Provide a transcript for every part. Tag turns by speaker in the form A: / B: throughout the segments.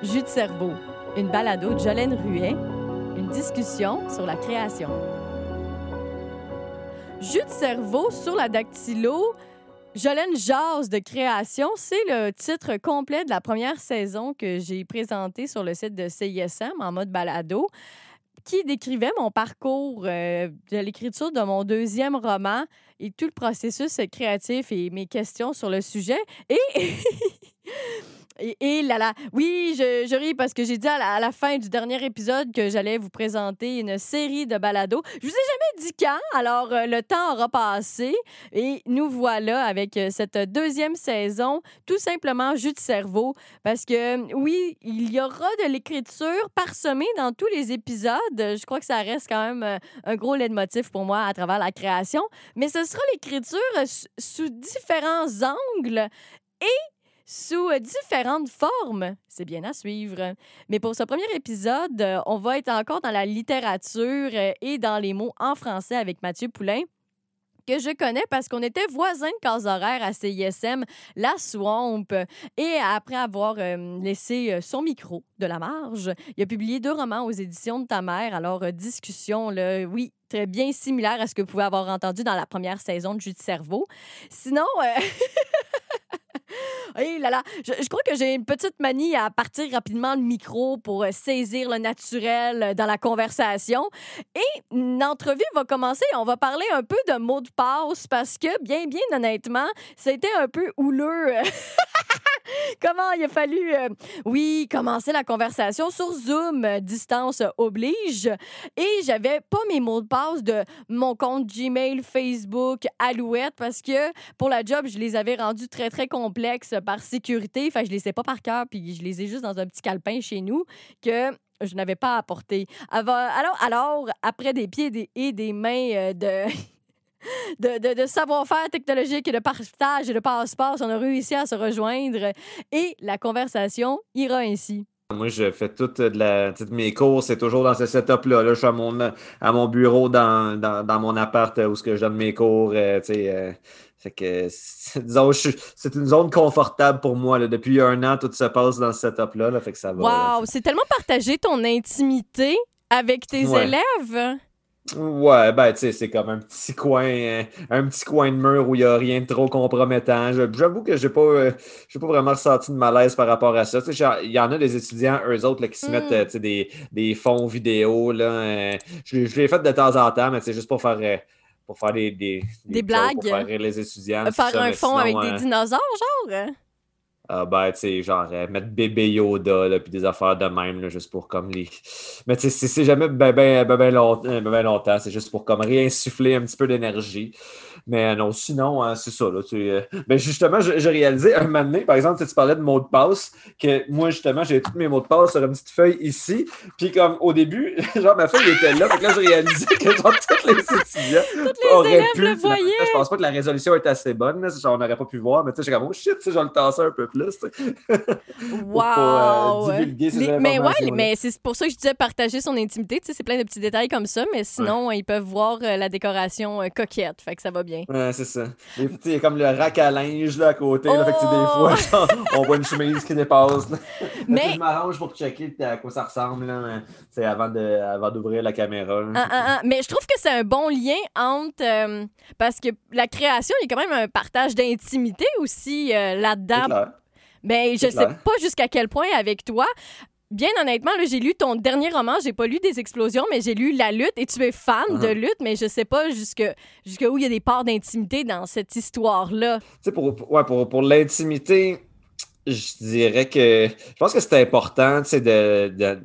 A: Jus de cerveau, une balado de Jolène Ruet, une discussion sur la création. Jus de cerveau sur la dactylo, Jolène Jazz de création, c'est le titre complet de la première saison que j'ai présenté sur le site de CISM en mode balado qui décrivait mon parcours euh, de l'écriture de mon deuxième roman et tout le processus créatif et mes questions sur le sujet. Et Et, là là, oui, je, ris parce que j'ai dit à la, fin du dernier épisode que j'allais vous présenter une série de balados. Je vous ai jamais dit quand, alors euh, le temps aura passé et nous voilà avec euh, cette deuxième saison, tout simplement jus de cerveau, parce que oui, il y aura de l'écriture parsemée dans tous les épisodes. Je crois que ça reste quand même euh, un gros leitmotiv pour moi à travers la création, mais ce sera l'écriture sous différents angles et sous euh, différentes formes. C'est bien à suivre. Mais pour ce premier épisode, euh, on va être encore dans la littérature euh, et dans les mots en français avec Mathieu Poulain que je connais parce qu'on était voisins de case horaire à CISM, La Swamp. Et après avoir laissé son micro de la marge, il a publié deux romans aux éditions de ta mère. Alors, discussion, là, oui, très bien similaire à ce que vous pouvez avoir entendu dans la première saison de Jus de cerveau. Sinon, Hey là je, crois que j'ai une petite manie à partir rapidement le micro pour euh, saisir le naturel euh, dans la conversation. Et l'entrevue va commencer. On va parler un peu de mots de passe parce que, bien, bien honnêtement, c'était un peu houleux. Comment il a fallu, euh, oui, commencer la conversation sur Zoom, distance oblige. Et j'avais pas mes mots de passe de mon compte Gmail, Facebook, Alouette, parce que pour la job, je les avais rendus très, très complexes par sécurité. Enfin, je les sais pas par cœur, puis je les ai juste dans un petit calepin chez nous que je n'avais pas apporté. Alors, alors, après des pieds et des mains euh, de... de, savoir-faire technologique et de partage et de passeport, on a réussi à se rejoindre et la conversation ira ainsi.
B: Moi, je fais toute de la, mes cours, c'est toujours dans ce setup-là. Là, je suis à mon, bureau dans, mon appart où ce je donne mes cours. Euh, euh, fait que, disons, c'est une zone confortable pour moi. Là. Depuis un an, tout se passe dans ce setup-là. Là, fait que ça
A: va. Wow! C'est tellement partagé ton intimité avec tes élèves.
B: Ouais, ben, tu sais, c'est comme un petit coin, euh, un petit coin de mur où il n'y a rien de trop compromettant. J'avoue que j'ai pas, euh, pas vraiment ressenti de malaise par rapport à ça. Il y en a des étudiants, eux autres, là, qui se mettent mm. euh, des, des fonds vidéo. Là, je, je l'ai fait de temps en temps, mais c'est juste pour faire pour faire des, des,
A: des, blagues. Pour
B: faire les étudiants.
A: Faire un fond avec des dinosaures, genre?
B: Ah ben, tu sais, genre, euh, mettre bébé Yoda, là, puis des affaires de même, là, juste pour comme les. Mais tu sais, c'est jamais ben, ben, ben, ben, longtemps, ben, ben longtemps c'est juste pour comme réinsuffler un petit peu d'énergie. Mais non, sinon, hein, c'est ça. Là, tu, euh, ben justement, j'ai réalisé un moment donné, par exemple, tu parlais de mots de passe, que moi, justement, j'ai tous mes mots de passe sur une petite feuille ici. Puis comme au début, genre, ma feuille était là. Donc là, j'ai réalisé que genre, tous les étudiants
A: Toutes les élèves pu. Le voyaient.
B: Je pense pas que la résolution est assez bonne. Là, genre, on n'aurait pas pu voir. Mais tu sais, j'ai comme, oh shit, vais le tasser un peu plus.
A: wow! Euh, mais ouais, mais c'est pour ça que je disais partager son intimité. Tu sais, c'est plein de petits détails comme ça. Mais sinon, ils peuvent voir euh, la décoration coquette. Fait que ça va bien.
B: Ouais, c'est ça. Il y a comme le rack à linge là, à côté. Là, fait que, des fois, oh! on voit une chemise qui dépasse. Mais... Je m'arrange pour checker à quoi ça ressemble là, avant, d'ouvrir la caméra.
A: Ah, ah, ah. Mais je trouve que c'est un bon lien entre. Euh, parce que la création, il y a quand même un partage d'intimité aussi euh, là-dedans. Mais je sais pas jusqu'à quel point avec toi bien honnêtement, j'ai lu ton dernier roman. J'ai pas lu des explosions, mais j'ai lu La lutte et tu es fan de uh-huh. lutte, mais je sais pas jusque, où il y a des parts d'intimité dans cette histoire-là. Tu
B: sais, pour, ouais, pour, pour l'intimité, je dirais que je pense que c'est important de, de,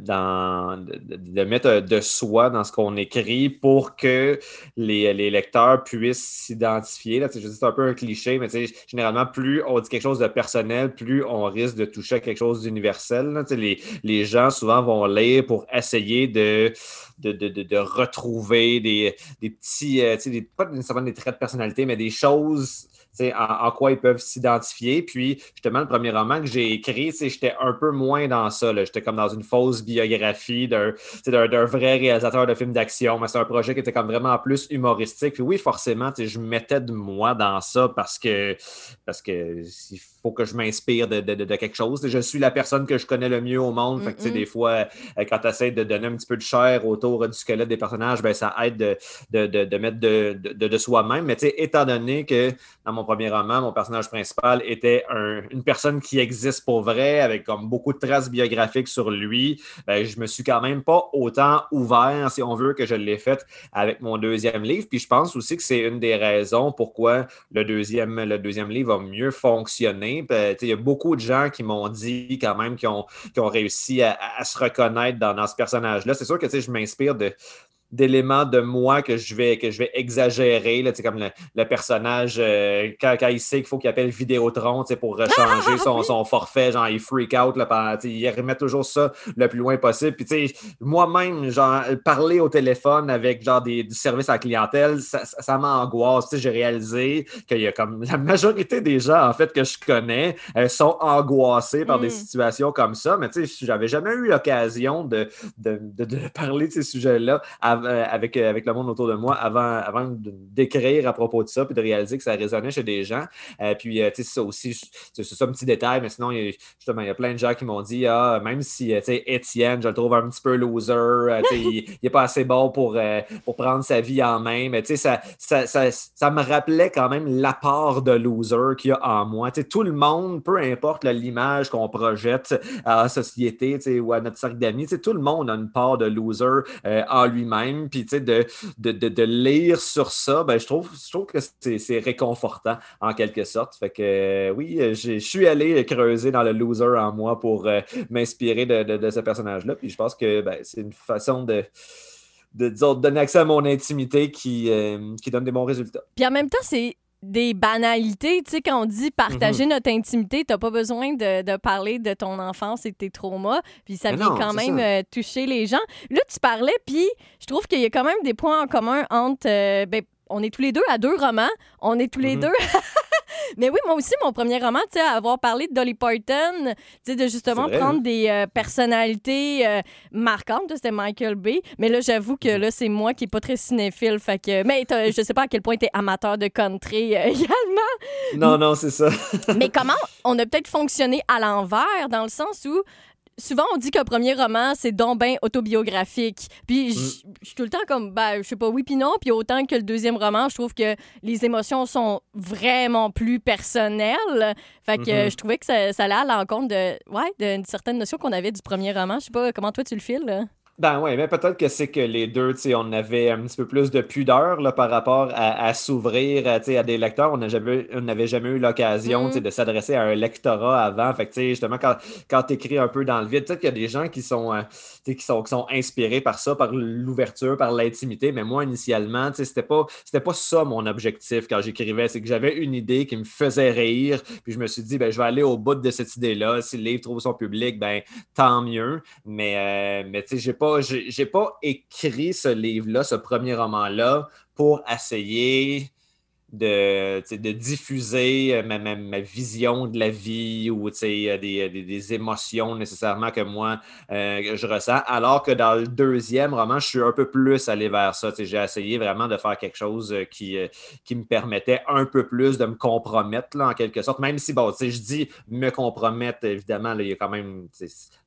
B: de, mettre de soi dans ce qu'on écrit pour que les, les lecteurs puissent s'identifier. C'est un peu un cliché, mais généralement, plus on dit quelque chose de personnel, plus on risque de toucher à quelque chose d'universel. Les, les gens souvent vont lire pour essayer de, de, de retrouver des, des petits, euh, des, pas nécessairement des traits de personnalité, mais des choses en, quoi ils peuvent s'identifier. Puis, justement, le premier roman que j'ai écrit, j'étais un peu moins dans ça. J'étais comme dans une fausse biographie d'un vrai réalisateur de films d'action. Mais c'est un projet qui était comme vraiment plus humoristique. Puis oui, forcément, je mettais de moi dans ça parce que parce que il faut que je m'inspire de, quelque chose. Je suis la personne que je connais le mieux au monde. Fait des fois, euh, quand tu essaies de donner un petit peu de chair autour du squelette des personnages, ben, ça aide de, mettre de, soi-même. Mais étant donné que dans mon premier roman, mon personnage principal était une personne qui existe pour vrai, avec comme beaucoup de traces biographiques sur lui, ben, je me suis quand même pas autant ouvert, si on veut, que je l'ai fait avec mon deuxième livre. Puis je pense aussi que c'est une des raisons pourquoi le deuxième, le deuxième livre va mieux fonctionner. Ben, il y a beaucoup de gens qui m'ont dit quand même qu'ils ont, ont réussi à, se reconnaître dans, dans ce personnage-là. C'est sûr que je m'inspire de, d'éléments de moi que je vais, que je vais exagérer. Là, comme le, le personnage, euh, quand, quand, il sait qu'il faut qu'il appelle Vidéotron pour changer son, son, forfait, genre il freak out, là, il remet toujours ça le plus loin possible. Puis moi-même, genre, parler au téléphone avec genre des, du service à la clientèle, ça, ça, m'angoisse. J'ai réalisé qu'il y a comme la majorité des gens en fait que je connais euh, sont angoissés par des mm. situations comme ça. Mais j'avais jamais eu l'occasion de, de, de, parler de ces sujets-là euh, avec, euh, avec le monde autour de moi avant, avant d'écrire à propos de ça puis de réaliser que ça résonnait chez des gens. Euh, puis, tu sais, ça aussi, c'est ça un petit détail, mais sinon, il justement, il y a plein de gens qui m'ont dit Ah, même si, tu sais, Étienne, je le trouve un petit peu loser, il n'est pas assez bon pour, pour prendre sa vie en main, mais tu sais, ça, ça, ça, me rappelait quand même l'apport de loser qu'il y a en moi. Tu sais, tout le monde, peu importe l'image qu'on projette à la société ou à notre cercle d'amis, tout le monde a une part de loser en lui-même puis de, de, de, lire sur ça, ben, je, trouve, je trouve que c'est réconfortant en quelque sorte. Fait que euh, oui, je suis allé creuser dans le loser en moi pour euh, m'inspirer de, ce personnage-là. Puis je pense que ben, c'est une façon de de, donner accès à mon intimité qui, euh, qui donne des bons résultats.
A: Puis en même temps, c'est des banalités. Tu sais, quand on dit partager mhm. notre intimité, t'as pas besoin de, parler de ton enfance et de tes traumas. Puis ça vient quand même euh, toucher les gens. Là, tu parlais, puis je trouve qu'il y a quand même des points en commun entre. Euh, ben, on est tous les deux à deux romans. On est tous les mhm. deux Mais oui, moi aussi, mon premier roman, tu sais, avoir parlé de Dolly Parton, tu sais, de justement prendre hein? des euh, personnalités euh, marquantes, c'était Michael Bay. Mais là, j'avoue que là, c'est moi qui n'est pas très cinéphile. Fait que, mais je sais pas à quel point tu es amateur de country euh, également.
B: Non, non, c'est ça.
A: mais comment on a peut-être fonctionné à l'envers, dans le sens où souvent on dit qu'un premier roman, c'est donc bien autobiographique. Puis mm. je suis tout le temps comme, ben, je sais pas, oui puis non. Puis autant que le deuxième roman, je trouve que les émotions sont vraiment plus personnelles. Fait que mm-hmm. je trouvais que ça, ça allait à l'encontre de, ouais, d'une certaine notion qu'on avait du premier roman. Je sais pas comment toi tu le files.
B: Ben oui, mais peut-être que c'est que les deux, on avait un petit peu plus de pudeur là, par rapport à, s'ouvrir à des lecteurs. On n'avait jamais eu l'occasion mm. de s'adresser à un lectorat avant. Fait que, justement, quand, quand tu écris un peu dans le vide, peut-être qu'il y a des gens qui sont, euh, qui sont, qui sont inspirés par ça, par l'ouverture, par l'intimité. Mais moi, initialement, c'était pas, pas ça mon objectif quand j'écrivais. C'est que j'avais une idée qui me faisait rire. Puis je me suis dit, ben, je vais aller au bout de cette idée-là. Si le livre trouve son public, ben, tant mieux. Mais, euh, mais tu sais, j'ai j'ai pas écrit ce livre-là, ce premier roman-là, pour essayer de, de diffuser euh, ma, ma, vision de la vie ou des, des, des, émotions nécessairement que moi euh, je ressens. Alors que dans le deuxième roman, je suis un peu plus allé vers ça. J'ai essayé vraiment de faire quelque chose euh, qui, qui me permettait un peu plus de me compromettre là, en quelque sorte. Même si, bon, je dis me compromettre, évidemment, il y a quand même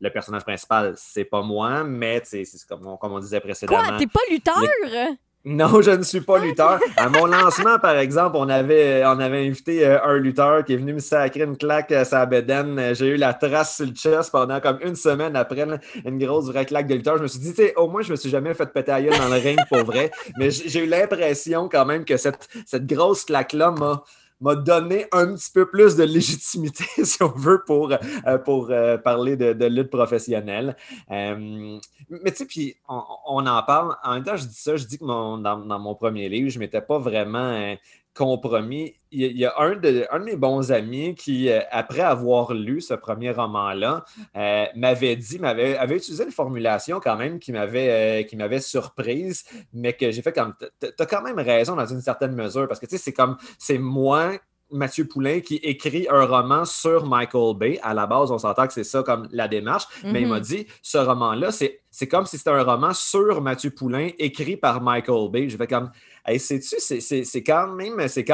B: le personnage principal, c'est pas moi, mais c'est comme, comme on disait précédemment.
A: Quoi, t'es pas lutteur?
B: Non, je ne suis pas lutteur. À mon lancement, par exemple, on avait, on avait invité euh, un lutteur qui est venu me sacrer une claque à sa bedaine. J'ai eu la trace sur le chest pendant comme une semaine après une grosse vraie claque de lutteur. Je me suis dit, au moins, je me suis jamais fait péter à gueule dans le ring pour vrai. Mais j'ai eu l'impression quand même que cette, cette grosse claque-là m'a m'a donné un petit peu plus de légitimité, si on veut, pour, euh, pour euh, parler de, lutte professionnelle. Euh, mais tu sais, puis on, en parle. En même temps, je dis ça, je dis que dans, dans, mon premier livre, je ne m'étais pas vraiment compromis. Il y a un de, un de mes bons amis qui, euh, après avoir lu ce premier roman-là, euh, m'avait dit, m'avait avait utilisé une formulation quand même qui m'avait euh, qui m'avait surprise, mais que j'ai fait comme, tu as quand même raison dans une certaine mesure, parce que tu sais, c'est comme, c'est moi Mathieu Poulain qui écrit un roman sur Michael Bay. À la base, on s'entend que c'est ça comme la démarche, mais il m'a mhm. dit ce roman-là, c'est comme si c'était un roman sur Mathieu Poulain écrit par Michael Bay. Je vais comme. Sais-tu, c'est quand,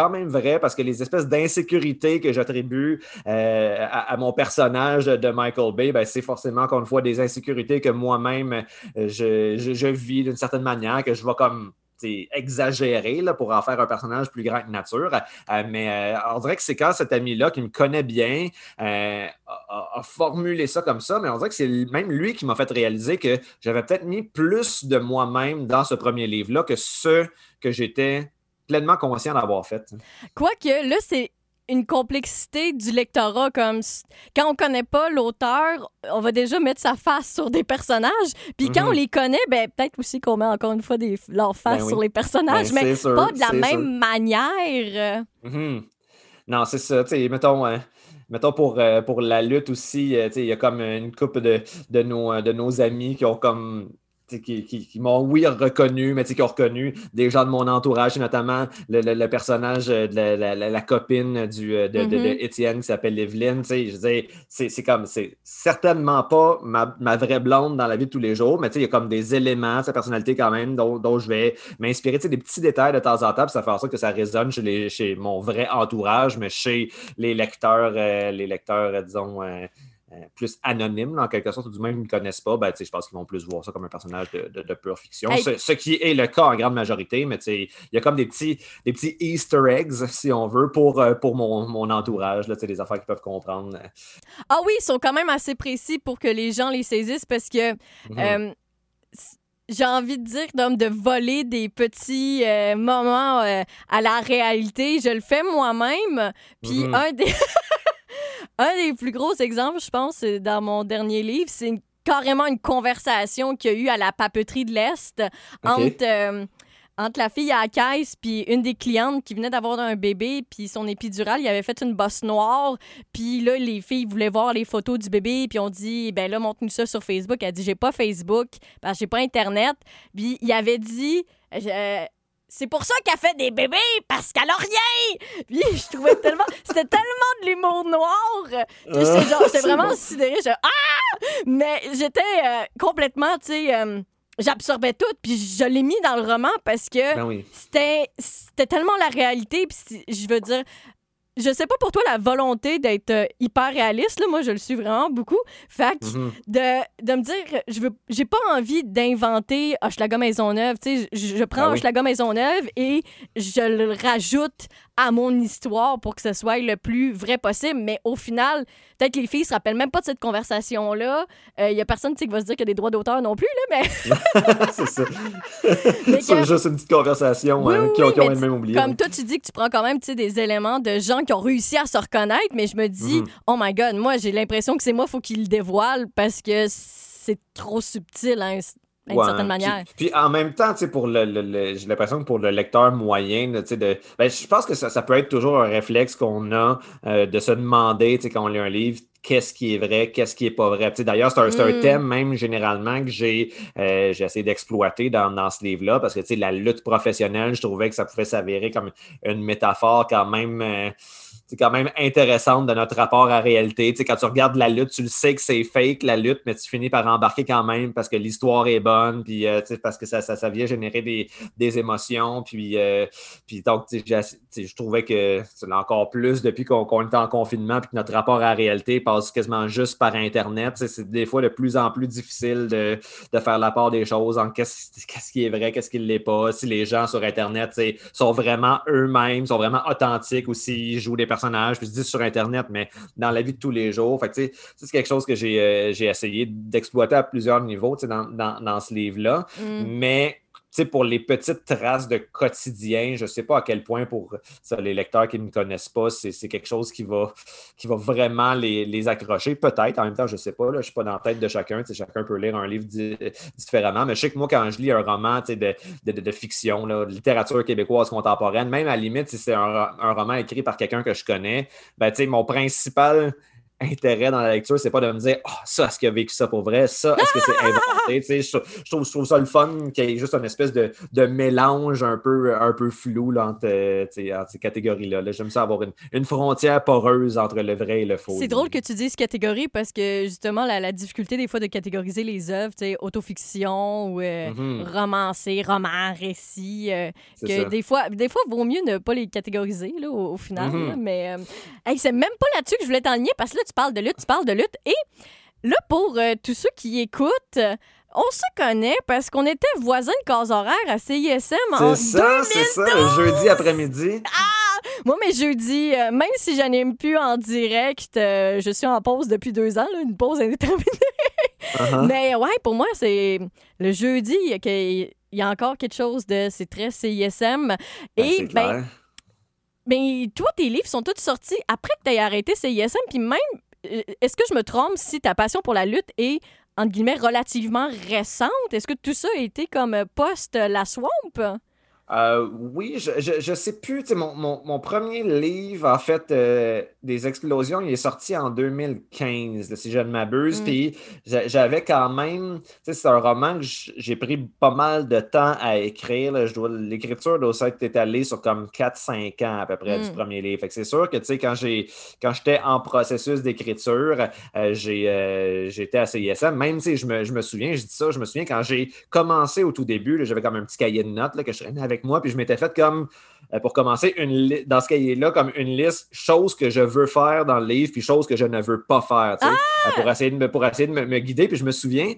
B: même, vrai parce que les espèces d'insécurité que j'attribue euh, à, mon personnage de Michael Bay, ben, c'est forcément, encore une des insécurités que moi-même euh, je, je, vis d'une certaine manière, que je vois comme exagéré pour en faire un personnage plus grand que nature. Euh, mais euh, on dirait que c'est quand cet ami-là qui me connaît bien euh, a, formulé ça comme ça, mais on dirait que c'est même lui qui m'a fait réaliser que j'avais peut-être mis plus de moi-même dans ce premier livre-là que ce que j'étais pleinement conscient d'avoir fait.
A: Quoique, là, c'est une complexité du lectorat. Comme quand on connaît pas l'auteur, on va déjà mettre sa face sur des personnages. Puis quand on mhm. les connaît, ben, peut-être aussi qu'on met encore une fois des, leur face ben sur les personnages, ben, mais pas de la même manière.
B: Mhm. Non, c'est ça. mettons. Hein, mettons pour, euh, pour la lutte aussi, euh, il y a comme une couple de, de, nos, de nos amis qui ont comme qui, m'ont, oui, reconnu, mais qui ont reconnu des gens de mon entourage, notamment le, personnage de la, copine du, euh, de, mm-hmm. Étienne qui s'appelle Evelyne. Je c'est, comme, c'est certainement pas ma, vraie blonde dans la vie de tous les jours, mais il y a comme des éléments de sa personnalité quand même dont, je vais m'inspirer, des petits détails de temps en temps, ça fait en sorte que ça résonne chez, chez mon vrai entourage, mais chez les lecteurs, euh, les lecteurs, euh, disons, euh, plus anonyme, en quelque sorte, ou du même ils ne me connaissent pas, ben, je pense qu'ils vont plus voir ça comme un personnage de, pure fiction. Ce, qui est le cas en grande majorité, mais il y a comme des petits, des petits Easter eggs, si on veut, pour, euh, pour mon, mon entourage, là, des affaires qu'ils peuvent comprendre.
A: Ah oui, ils sont quand même assez précis pour que les gens les saisissent parce que. Mm-hmm. Euh, j'ai envie de dire de voler des petits moments à la réalité. Je le fais moi-même. Puis mm-hmm. un des Un des plus gros exemples, je pense, dans mon dernier livre, c'est carrément une conversation qu'il y a eu à la papeterie de l'Est entre, euh, entre la fille à la caisse puis une des clientes qui venait d'avoir un bébé puis son épidural, il avait fait une bosse noire puis là les filles voulaient voir les photos du bébé puis on dit ben là montre-nous ça sur Facebook. Elle dit j'ai pas Facebook que j'ai pas internet. Puis il avait dit c'est pour ça qu'elle fait des bébés, parce qu'elle a rien! Puis je trouvais tellement. C'était tellement de l'humour noir j'étais vraiment sidérée. ah! Mais j'étais euh, complètement, tu sais. Euh, j'absorbais tout, puis je l'ai mis dans le roman parce que ben c'était tellement la réalité. Puis je veux dire, je sais pas pour toi la volonté d'être euh, hyper réaliste là, moi je le suis vraiment beaucoup. Fait mm-hmm. de, de, me dire je veux j'ai pas envie d'inventer Hochelaga Maisonneuve, tu sais je, je, prends ben oui. Maisonneuve et je le rajoute à mon histoire pour que ce soit le plus vrai possible, mais au final, peut-être que les filles se rappellent même pas de cette conversation là. Il euh, y a personne qui va se dire qu'il y a des droits d'auteur non plus là, mais
B: c'est ça. c'est juste une petite conversation hein, qui, ont, même oublié.
A: Comme toi tu dis que tu prends quand même des éléments de gens qui ont réussi à se reconnaître, mais je me dis, mhm. oh my God, moi, j'ai l'impression que c'est moi, il faut qu'il le dévoile parce que c'est trop subtil, hein, d'une certaine manière.
B: Puis, en même temps, pour le, j'ai l'impression que pour le lecteur moyen, de, ben, je pense que ça, peut être toujours un réflexe qu'on a euh, de se demander quand on lit un livre qu'est-ce qui est vrai, qu'est-ce qui est pas vrai. D'ailleurs, c'est un, un, mm. thème même généralement que j'ai euh, essayé d'exploiter dans, dans, ce livre-là parce que la lutte professionnelle, je trouvais que ça pouvait s'avérer comme une métaphore quand même. Euh, quand même intéressante de notre rapport à la réalité. quand tu regardes la lutte, tu le sais que c'est fake la lutte, mais tu finis par embarquer quand même parce que l'histoire est bonne, puis euh, parce que ça, ça, vient générer des, émotions. Puis, euh, puis donc, je trouvais que c'est encore plus depuis qu'on est en confinement, puis que notre rapport à la réalité passe quasiment juste par Internet. C'est des fois de plus en plus difficile de, faire la part des choses en qu'est-ce qui est vrai, qu'est-ce qui ne l'est pas. Si les gens sur Internet sont vraiment eux-mêmes, sont vraiment authentiques ou s'ils jouent des personnages puis je dis sur Internet, mais dans la vie de tous les jours. Fait c'est quelque chose que j'ai euh, essayé d'exploiter à plusieurs niveaux dans, dans, ce livre-là. Mm. Mais pour les petites traces de quotidien, je ne sais pas à quel point pour les lecteurs qui ne me connaissent pas, c'est quelque chose qui va, vraiment les, accrocher. Peut-être, en même temps, je ne sais pas, là, je ne suis pas dans la tête de chacun. Chacun peut lire un livre différemment. Mais je sais que moi, quand je lis un roman de, fiction, de littérature québécoise contemporaine, même à la limite, si c'est un, un, roman écrit par quelqu'un que je connais, ben, mon principal intérêt dans la lecture, c'est pas de me dire, oh, ça, est-ce qu'il a vécu ça pour vrai? Ça, est-ce que c'est inventé? je, je, trouve, je trouve ça le fun qu'il y ait juste une espèce de, de mélange un peu, un peu flou là, entre, entre, ces catégories-là. J'aime ça avoir une, une, frontière poreuse entre le vrai et le faux.
A: C'est drôle que tu dises catégorie parce que justement, la, la difficulté des fois de catégoriser les œuvres, autofiction ou euh, mm-hmm. romancé, roman, récit, euh, que des fois, des fois, vaut mieux ne pas les catégoriser là, au, final. Mm-hmm. mais euh, c'est même pas là-dessus que je voulais t'enligner parce que là, tu parles de lutte, tu parles de lutte. Et là, pour tous ceux qui écoutent, on se connaît parce qu'on était voisins de case horaire à CISM en
B: C'est ça, c'est ça, jeudi après-midi.
A: Ah! Moi, mes jeudis, euh, même si j'anime plus en direct, euh, je suis en pause depuis deux ans, une pause indéterminée. Uh-huh. Mais ouais, pour moi, c'est le jeudi, il y a encore quelque chose de... C'est très CISM. Ben,
B: Et, ben,
A: ben, toi, tes livres sont tous sortis après que tu aies arrêté CISM, puis même... Euh, est-ce que je me trompe si ta passion pour la lutte est entre guillemets, relativement récente? Est-ce que tout ça a été comme post-la swamp?
B: Euh, oui, je, je, sais plus. Mon, mon, premier livre, en fait, euh, des explosions, il est sorti en 2015, si je ne m'abuse. Mm. Puis j'avais quand même. C'est un roman que j'ai pris pas mal de temps à écrire. L'écriture doit être étalée sur comme 4-5 ans à peu près du mm. premier livre. c'est sûr que quand j'ai quand j'étais en processus d'écriture, euh, j'étais à CISM. Même si je me, je me souviens, je dis ça, je me souviens quand j'ai commencé au tout début, j'avais comme un petit cahier de notes là, que je traînais avec moi, puis je m'étais fait comme, pour commencer, une dans ce cahier-là, comme une liste, choses que je veux faire dans le livre, puis choses que je ne veux pas faire, ah! euh, pour essayer de me, pour essayer de me, guider. Puis je me souviens,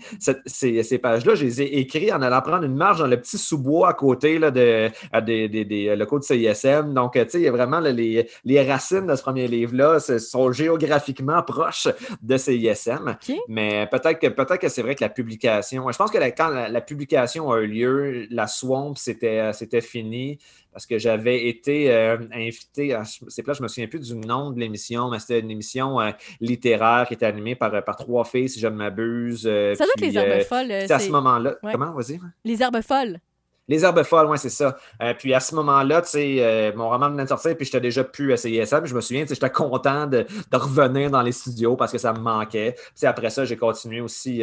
B: ces, ces pages-là, je les ai écrites en allant prendre une marge dans le petit sous-bois à côté là, de, des, des, des locaux de CISM. Donc, tu sais, il y a vraiment les, les racines de ce premier livre-là sont géographiquement proches de CISM. Mais peut-être que, peut que c'est vrai que la publication, je pense que quand la, publication a eu lieu, la Swamp, c'était fini parce que j'avais été euh, invité, c'est là, je me souviens plus du nom de l'émission, mais c'était une émission euh, littéraire qui était animée par, par trois filles, si je ne m'abuse.
A: Euh, ça doit être les herbes folles.
B: C'est à ce moment-là. Comment, vas-y?
A: Les herbes folles.
B: Les herbes folles, c'est ça. puis à ce moment-là, tu sais, mon roman venait de sortir, puis j'étais déjà plus à CISM. Je me souviens, j'étais content de, revenir dans les studios parce que ça me manquait. Puis après ça, j'ai continué aussi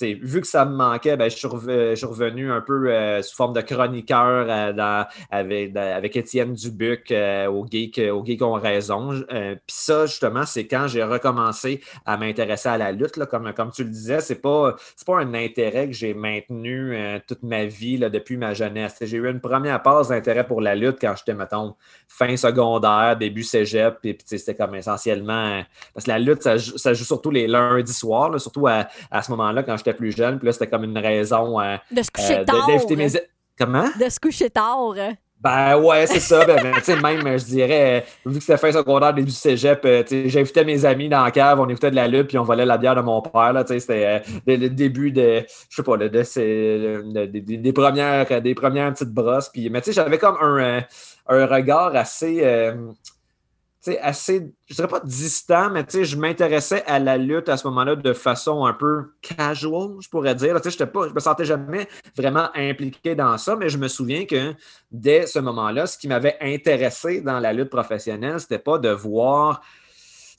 B: vu que ça me manquait, ben, je, suis revenu un peu euh, sous forme de chroniqueur euh, avec, Étienne Dubuc euh, au, Geek, au Geek ont raison. Puis ça, justement, c'est quand j'ai recommencé à m'intéresser à la lutte. comme, comme tu le disais, c'est pas, pas un intérêt que j'ai maintenu toute ma vie là, depuis ma jeunesse. J'ai eu une première passe d'intérêt pour la lutte quand j'étais, mettons, fin secondaire, début cégep. Puis, c'était comme essentiellement. Parce que la lutte, ça, joue surtout les lundis soirs, surtout à, à ce moment-là, quand j'étais plus jeune. Puis là, c'était comme une raison. Euh,
A: de se coucher euh, tard.
B: Comment?
A: De se coucher tard.
B: Ben ouais, c'est ça. Ben, ben même, je dirais, vu que c'était fin secondaire, début du cégep, euh, j'invitais mes amis dans la cave, on écoutait de la lutte, puis on volait la bière de mon père. C'était le, début de, je sais pas, de, des, premières, des premières petites brosses. Puis, mais tu sais, j'avais comme un, un regard assez assez, je dirais pas distant, mais je m'intéressais à la lutte à ce moment-là de façon un peu casual, je pourrais dire. Je ne me sentais jamais vraiment impliqué dans ça, mais je me souviens que dès ce moment-là, ce qui m'avait intéressé dans la lutte professionnelle, c'était pas de voir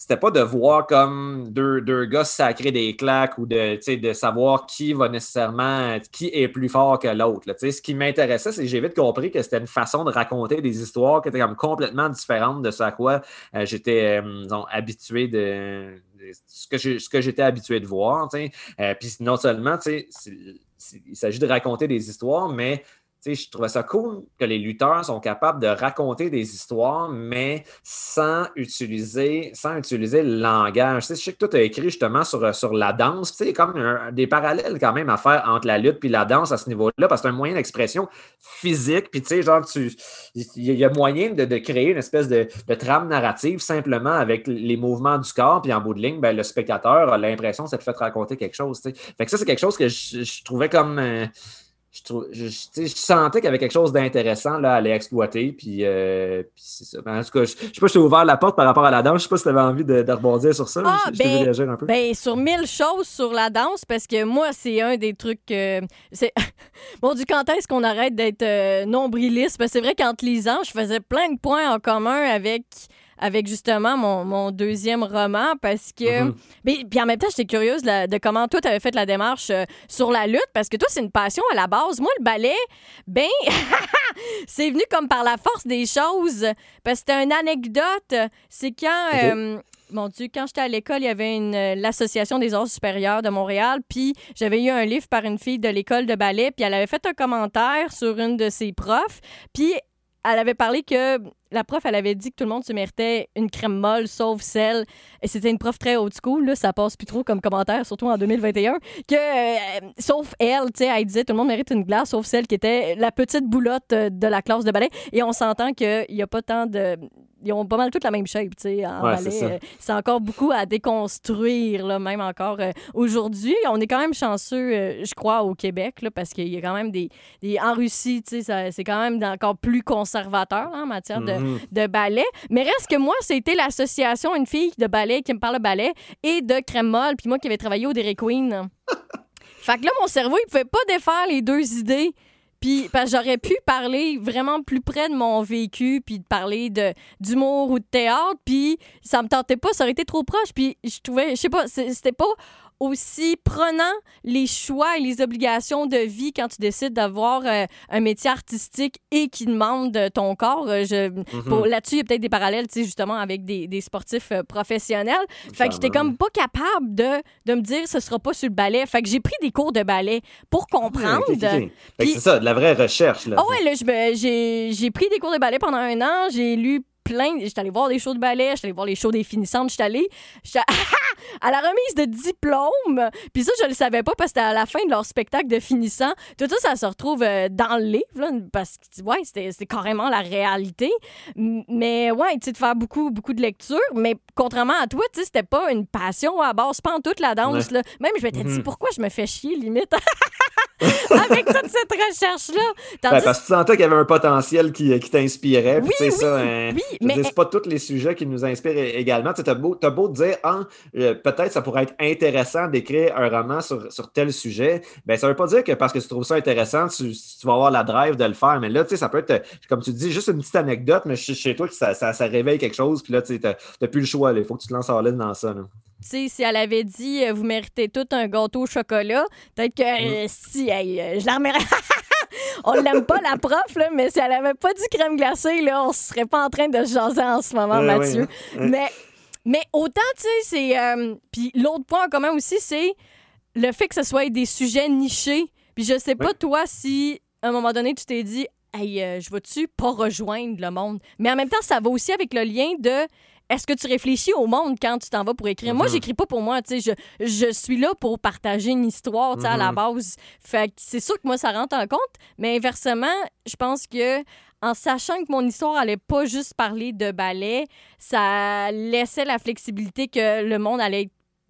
B: c'était pas de voir comme deux, deux gars sacrer des claques ou de, de savoir qui va nécessairement, qui est plus fort que l'autre. Ce qui m'intéressait, c'est que j'ai vite compris que c'était une façon de raconter des histoires qui étaient comme complètement différentes de ce à quoi euh, j'étais euh, habitué de, ce que j'étais habitué de voir. Euh, puis non seulement, il s'agit de raconter des histoires, mais je trouvais ça cool que les lutteurs sont capables de raconter des histoires, mais sans utiliser, sans utiliser le langage. je sais que toi, tu as écrit justement sur, sur la danse. Il y a comme des parallèles quand même à faire entre la lutte et la danse à ce niveau-là, parce que c'est un moyen d'expression physique. Puis, tu genre, il y a moyen de, créer une espèce de, trame narrative simplement avec les mouvements du corps. Puis, en bout de ligne, ben, le spectateur a l'impression que ça te fait raconter quelque chose. Fait que ça, c'est quelque chose que je, trouvais comme. Euh, je, sentais qu'il y avait quelque chose d'intéressant à aller exploiter. Puis, euh, c'est ça. Ben, en tout cas, je, ne sais pas, je t'ai ouvert la porte par rapport à la danse. Je sais pas si tu avais envie de, rebondir sur ça.
A: Ah, ben, réagir un peu. Ben, sur mille choses sur la danse, parce que moi, c'est un des trucs. c'est bon, du quand est-ce qu'on arrête d'être euh, nombriliste? Parce que c'est vrai qu'en te lisant, je faisais plein de points en commun avec avec justement mon, mon deuxième roman parce que.
B: Mhm.
A: Mais- Puis en même temps, j'étais curieuse de, de comment toi, tu avais fait la démarche euh, sur la lutte parce que toi, c'est une passion à la base. Moi, le ballet, ben, c'est venu comme par la force des choses. Parce que c'était une anecdote. C'est quand.
B: Ok.
A: euh, mon Dieu, quand j'étais à l'école, il y avait une, euh, l'Association des arts supérieurs de Montréal, puis j'avais eu un livre par une fille de l'école de ballet, puis elle avait fait un commentaire sur une de ses profs, puis elle avait parlé que la prof, elle avait dit que tout le monde se méritait une crème molle, sauf celle, et c'était une prof très old school, là, ça passe plus trop comme commentaire, surtout en 2021, que, euh, sauf elle, tu sais, elle disait tout le monde mérite une glace, sauf celle qui était la petite boulotte euh, de la classe de ballet, et on s'entend qu'il n'y a pas tant de... Ils ont pas mal toutes la même shape, tu sais, en
B: Ouais,
A: ballet.
B: c'est ça.
A: Euh, c'est encore beaucoup à déconstruire, là, même encore euh, aujourd'hui. On est quand même chanceux, euh, je crois, au Québec, là, parce qu'il y a quand même des... des en Russie, tu sais, c'est quand même encore plus conservateur là, en matière de,
B: Mhm.
A: de ballet. Mais reste que moi, c'était l'association, une fille de ballet qui me parle de ballet et de crème molle, puis moi qui avais travaillé au Dairy Queen. fait que là, mon cerveau, il pouvait pas défaire les deux idées. Puis, j'aurais pu parler vraiment plus près de mon vécu, puis de parler de d'humour ou de théâtre, puis ça me tentait pas, ça aurait été trop proche. Puis, je trouvais, je sais pas, c'était pas aussi prenant les choix et les obligations de vie quand tu décides d'avoir euh, un métier artistique et qui demande de ton corps. Euh, je,
B: Mhm.
A: pour- Là-dessus, il y a peut-être des parallèles, tu sais, justement, avec des, des sportifs euh, professionnels. Fait que j'étais comme pas capable de, de me dire ce sera pas sur le ballet. Fait que j'ai pris des cours de ballet pour comprendre.
B: Que
A: Puis-
B: c'est ça, de la vraie recherche. Là.
A: Ah ouais, j'ai pris des cours de ballet pendant un an. J'ai lu plein. J'étais allée voir des shows de ballet. J'étais allée voir les shows des finissantes. J'étais allée j'étais à la remise de diplôme. Puis ça, je le savais pas parce que c'était à la fin de leur spectacle de finissant. Tout ça, ça se retrouve euh, dans le livre. là, parce que, ouais, c'était c'était carrément la réalité. Mais ouais, tu sais, de faire beaucoup, beaucoup de lectures. Mais contrairement à toi, tu sais, c'était pas une passion à base. Pas en toute la danse. là. Même, je m'étais dit,
B: Mhm.
A: pourquoi je me fais chier, limite, avec toute cette recherche-là.
B: Ouais,
A: Tandis
B: parce que tu sentais qu'il y avait un potentiel qui, qui t'inspirait.
A: Oui, oui,
B: ça, hein,
A: oui,
B: veux
A: mais-
B: dire, c'est pas tous les sujets qui nous inspirent également. Tu as beau, t'as beau dire, ah, euh, peut-être ça pourrait être intéressant d'écrire un roman sur, sur tel sujet. Ben, ça veut pas dire que parce que tu trouves ça intéressant, tu, tu vas avoir la drive de le faire. Mais là, tu sais, ça peut être, euh, comme tu dis, juste une petite anecdote, mais chez, chez toi, que ça, ça, ça réveille quelque chose. Puis là, tu n'as plus le choix. Il faut que tu te lances en ligne dans ça. là.
A: tu sais, si elle avait dit euh, vous méritez tout un gâteau au chocolat, peut-être que euh, si euh, je la remercie. On l'aime pas la prof là, mais si elle avait pas dit crème glacée là, on serait pas en train de se jaser en ce moment, Mathieu. Mais mais autant tu sais, c'est euh, puis l'autre point en commun aussi, c'est le fait que ce soit des sujets nichés. Puis je sais pas toi si à un moment donné tu t'es dit hey, euh, je vais-tu pas rejoindre le monde. Mais en même temps, ça va aussi avec le lien de est-ce que tu réfléchis au monde quand tu t'en vas pour écrire? Moi,
B: Mhm.
A: j'écris pas pour moi, tu sais. Je, je suis là pour partager une histoire, tu sais, à la
B: Mhm.
A: base. Fait que c'est sûr que moi, ça rentre en compte. Mais inversement, je pense que en sachant que mon histoire allait pas juste parler de ballet, ça laissait la flexibilité que le monde allait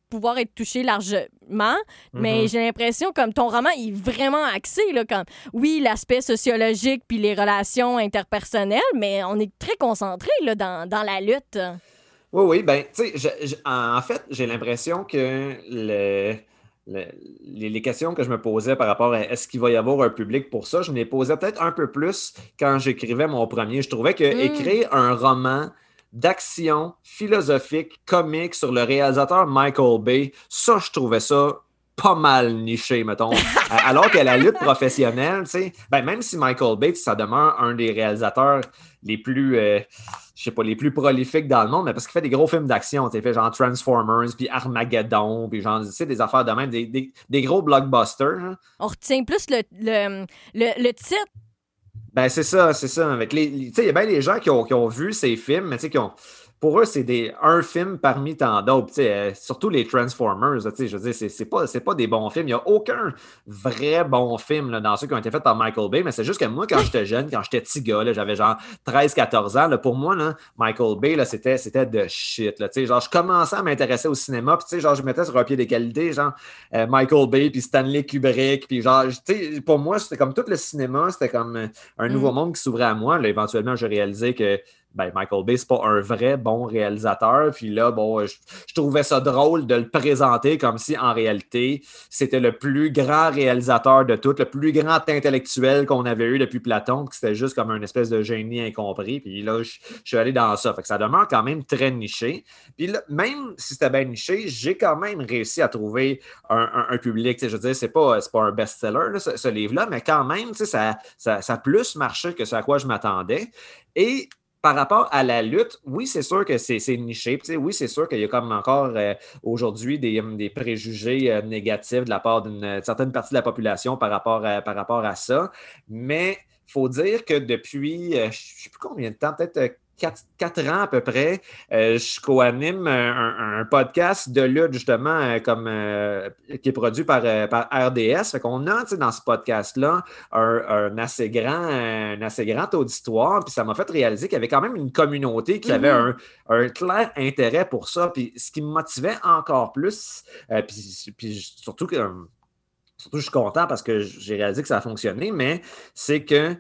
A: pouvoir être touché largement. Mais
B: Mhm.
A: j'ai l'impression comme ton roman il est vraiment axé là comme oui l'aspect sociologique puis les relations interpersonnelles mais on est très concentré là dans, dans la lutte.
B: Oui, oui, ben, tu sais, en fait, j'ai l'impression que le, le- les, les questions que je me posais par rapport à est-ce qu'il va y avoir un public pour ça, je me les posais peut-être un peu plus quand j'écrivais mon premier. Je trouvais que
A: Mm.
B: écrire un roman d'action philosophique, comique sur le réalisateur Michael Bay, ça, je trouvais ça pas mal niché, mettons. Alors que la lutte professionnelle, tu sais, ben, même si Michael Bay, ça demeure un des réalisateurs les plus, euh, je sais pas, les plus prolifiques dans le monde, mais parce qu'il fait des gros films d'action, tu fait genre Transformers, puis Armageddon, puis genre, tu sais, des affaires de même, des, des- des gros blockbusters. hein.
A: On retient plus le, le, le, le titre.
B: Ben, c'est ça, c'est ça. Avec les, il y a bien des gens qui ont, qui ont vu ces films, mais qui ont. Pour eux, c'est des, un film parmi tant d'autres. euh, surtout les Transformers. là, Je veux dire, c'est- c'est pas, c'est pas des bons films. Il n'y a aucun vrai bon film là, dans ceux qui ont été faits par Michael Bay. Mais c'est juste que moi, quand j'étais jeune, quand j'étais petit gars, là, j'avais genre 13-14 ans, là, pour moi, là, Michael Bay, là, c'était, c'était de shit. Là, genre, je commençais à m'intéresser au cinéma. Puis, genre, je mettais sur un pied d'égalité, genre euh, Michael Bay, puis Stanley Kubrick. Puis, genre, pour moi, c'était comme tout le cinéma, c'était comme euh, un
A: Mm.
B: nouveau monde qui s'ouvrait à moi. Là, éventuellement, j'ai réalisé que ben, Michael Bay, c'est pas un vrai bon réalisateur. Puis là, bon, je, trouvais ça drôle de le présenter comme si, en réalité, c'était le plus grand réalisateur de tout, le plus grand intellectuel qu'on avait eu depuis Platon, que c'était juste comme un espèce de génie incompris. Puis là, je, suis allé dans ça. Que ça demeure quand même très niché. Puis là, même si c'était bien niché, j'ai quand même réussi à trouver un, public. Je veux dire, c'est pas, pas un best-seller, ce, livre-là, mais quand même, ça, ça, ça a plus marché que ce à quoi je m'attendais. Et par rapport à la lutte, oui, c'est sûr que c'est niché. Oui, c'est sûr qu'il y a comme encore euh, aujourd'hui des, hum, préjugés euh, négatifs de la part d'une certaine partie de la population par rapport à, par rapport à ça. Mais il faut dire que depuis, euh, je ne sais plus combien de temps, peut-être quatre, ans à peu près, euh, je co-anime un, podcast de lutte, justement, euh, comme, euh, qui est produit par, par RDS. Fait qu'on a dans ce podcast-là un, assez grand, un assez grand auditoire. Puis ça m'a fait réaliser qu'il y avait quand même une communauté qui avait mm-hmm. un, clair intérêt pour ça. Puis ce qui me motivait encore plus, puis, puis, surtout que surtout je suis content parce que j'ai réalisé que ça a fonctionné, mais c'est que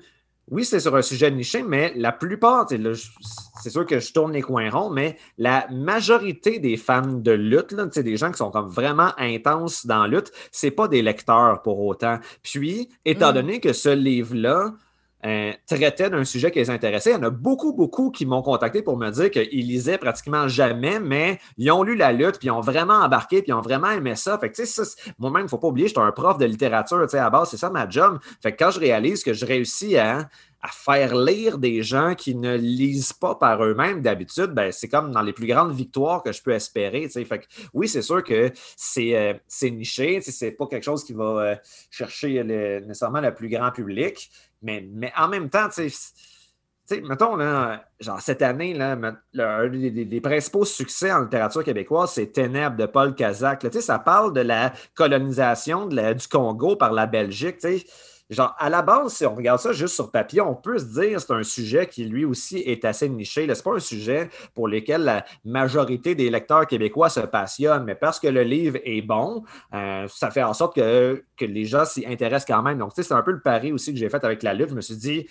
B: oui, c'est sur un sujet niché, mais la plupart, c'est sûr que je tourne les coins ronds, mais la majorité des fans de lutte, là, des gens qui sont comme vraiment intenses dans la lutte, c'est pas des lecteurs pour autant. Puis, étant mm. donné que ce livre-là, euh, traitait d'un sujet qui les intéressait. Il y en a beaucoup, beaucoup qui m'ont contacté pour me dire qu'ils lisaient pratiquement jamais, mais ils ont lu la lutte, puis ils ont vraiment embarqué, puis ils ont vraiment aimé ça. Fait que, sais, moi-même, il ne faut pas oublier, je suis un prof de littérature, à base, c'est ça ma job. Fait que quand je réalise que je réussis à, faire lire des gens qui ne lisent pas par eux-mêmes d'habitude, ben, c'est comme dans les plus grandes victoires que je peux espérer. Fait que, oui, c'est sûr que c'est euh, niché, c'est pas quelque chose qui va euh, chercher nécessairement le plus grand public, mais, mais en même temps, tu mettons, là, genre cette année, là, un des, principaux succès en littérature québécoise, c'est Ténèbres de Paul Kazak. Ça parle de la colonisation du Congo par la Belgique. sais genre, à la base, si on regarde ça juste sur papier, on peut se dire que c'est un sujet qui lui aussi est assez niché. Ce n'est pas un sujet pour lequel la majorité des lecteurs québécois se passionnent, mais parce que le livre est bon, euh, ça fait en sorte que, les gens s'y intéressent quand même. Donc, c'est un peu le pari aussi que j'ai fait avec la lutte. Je me suis dit,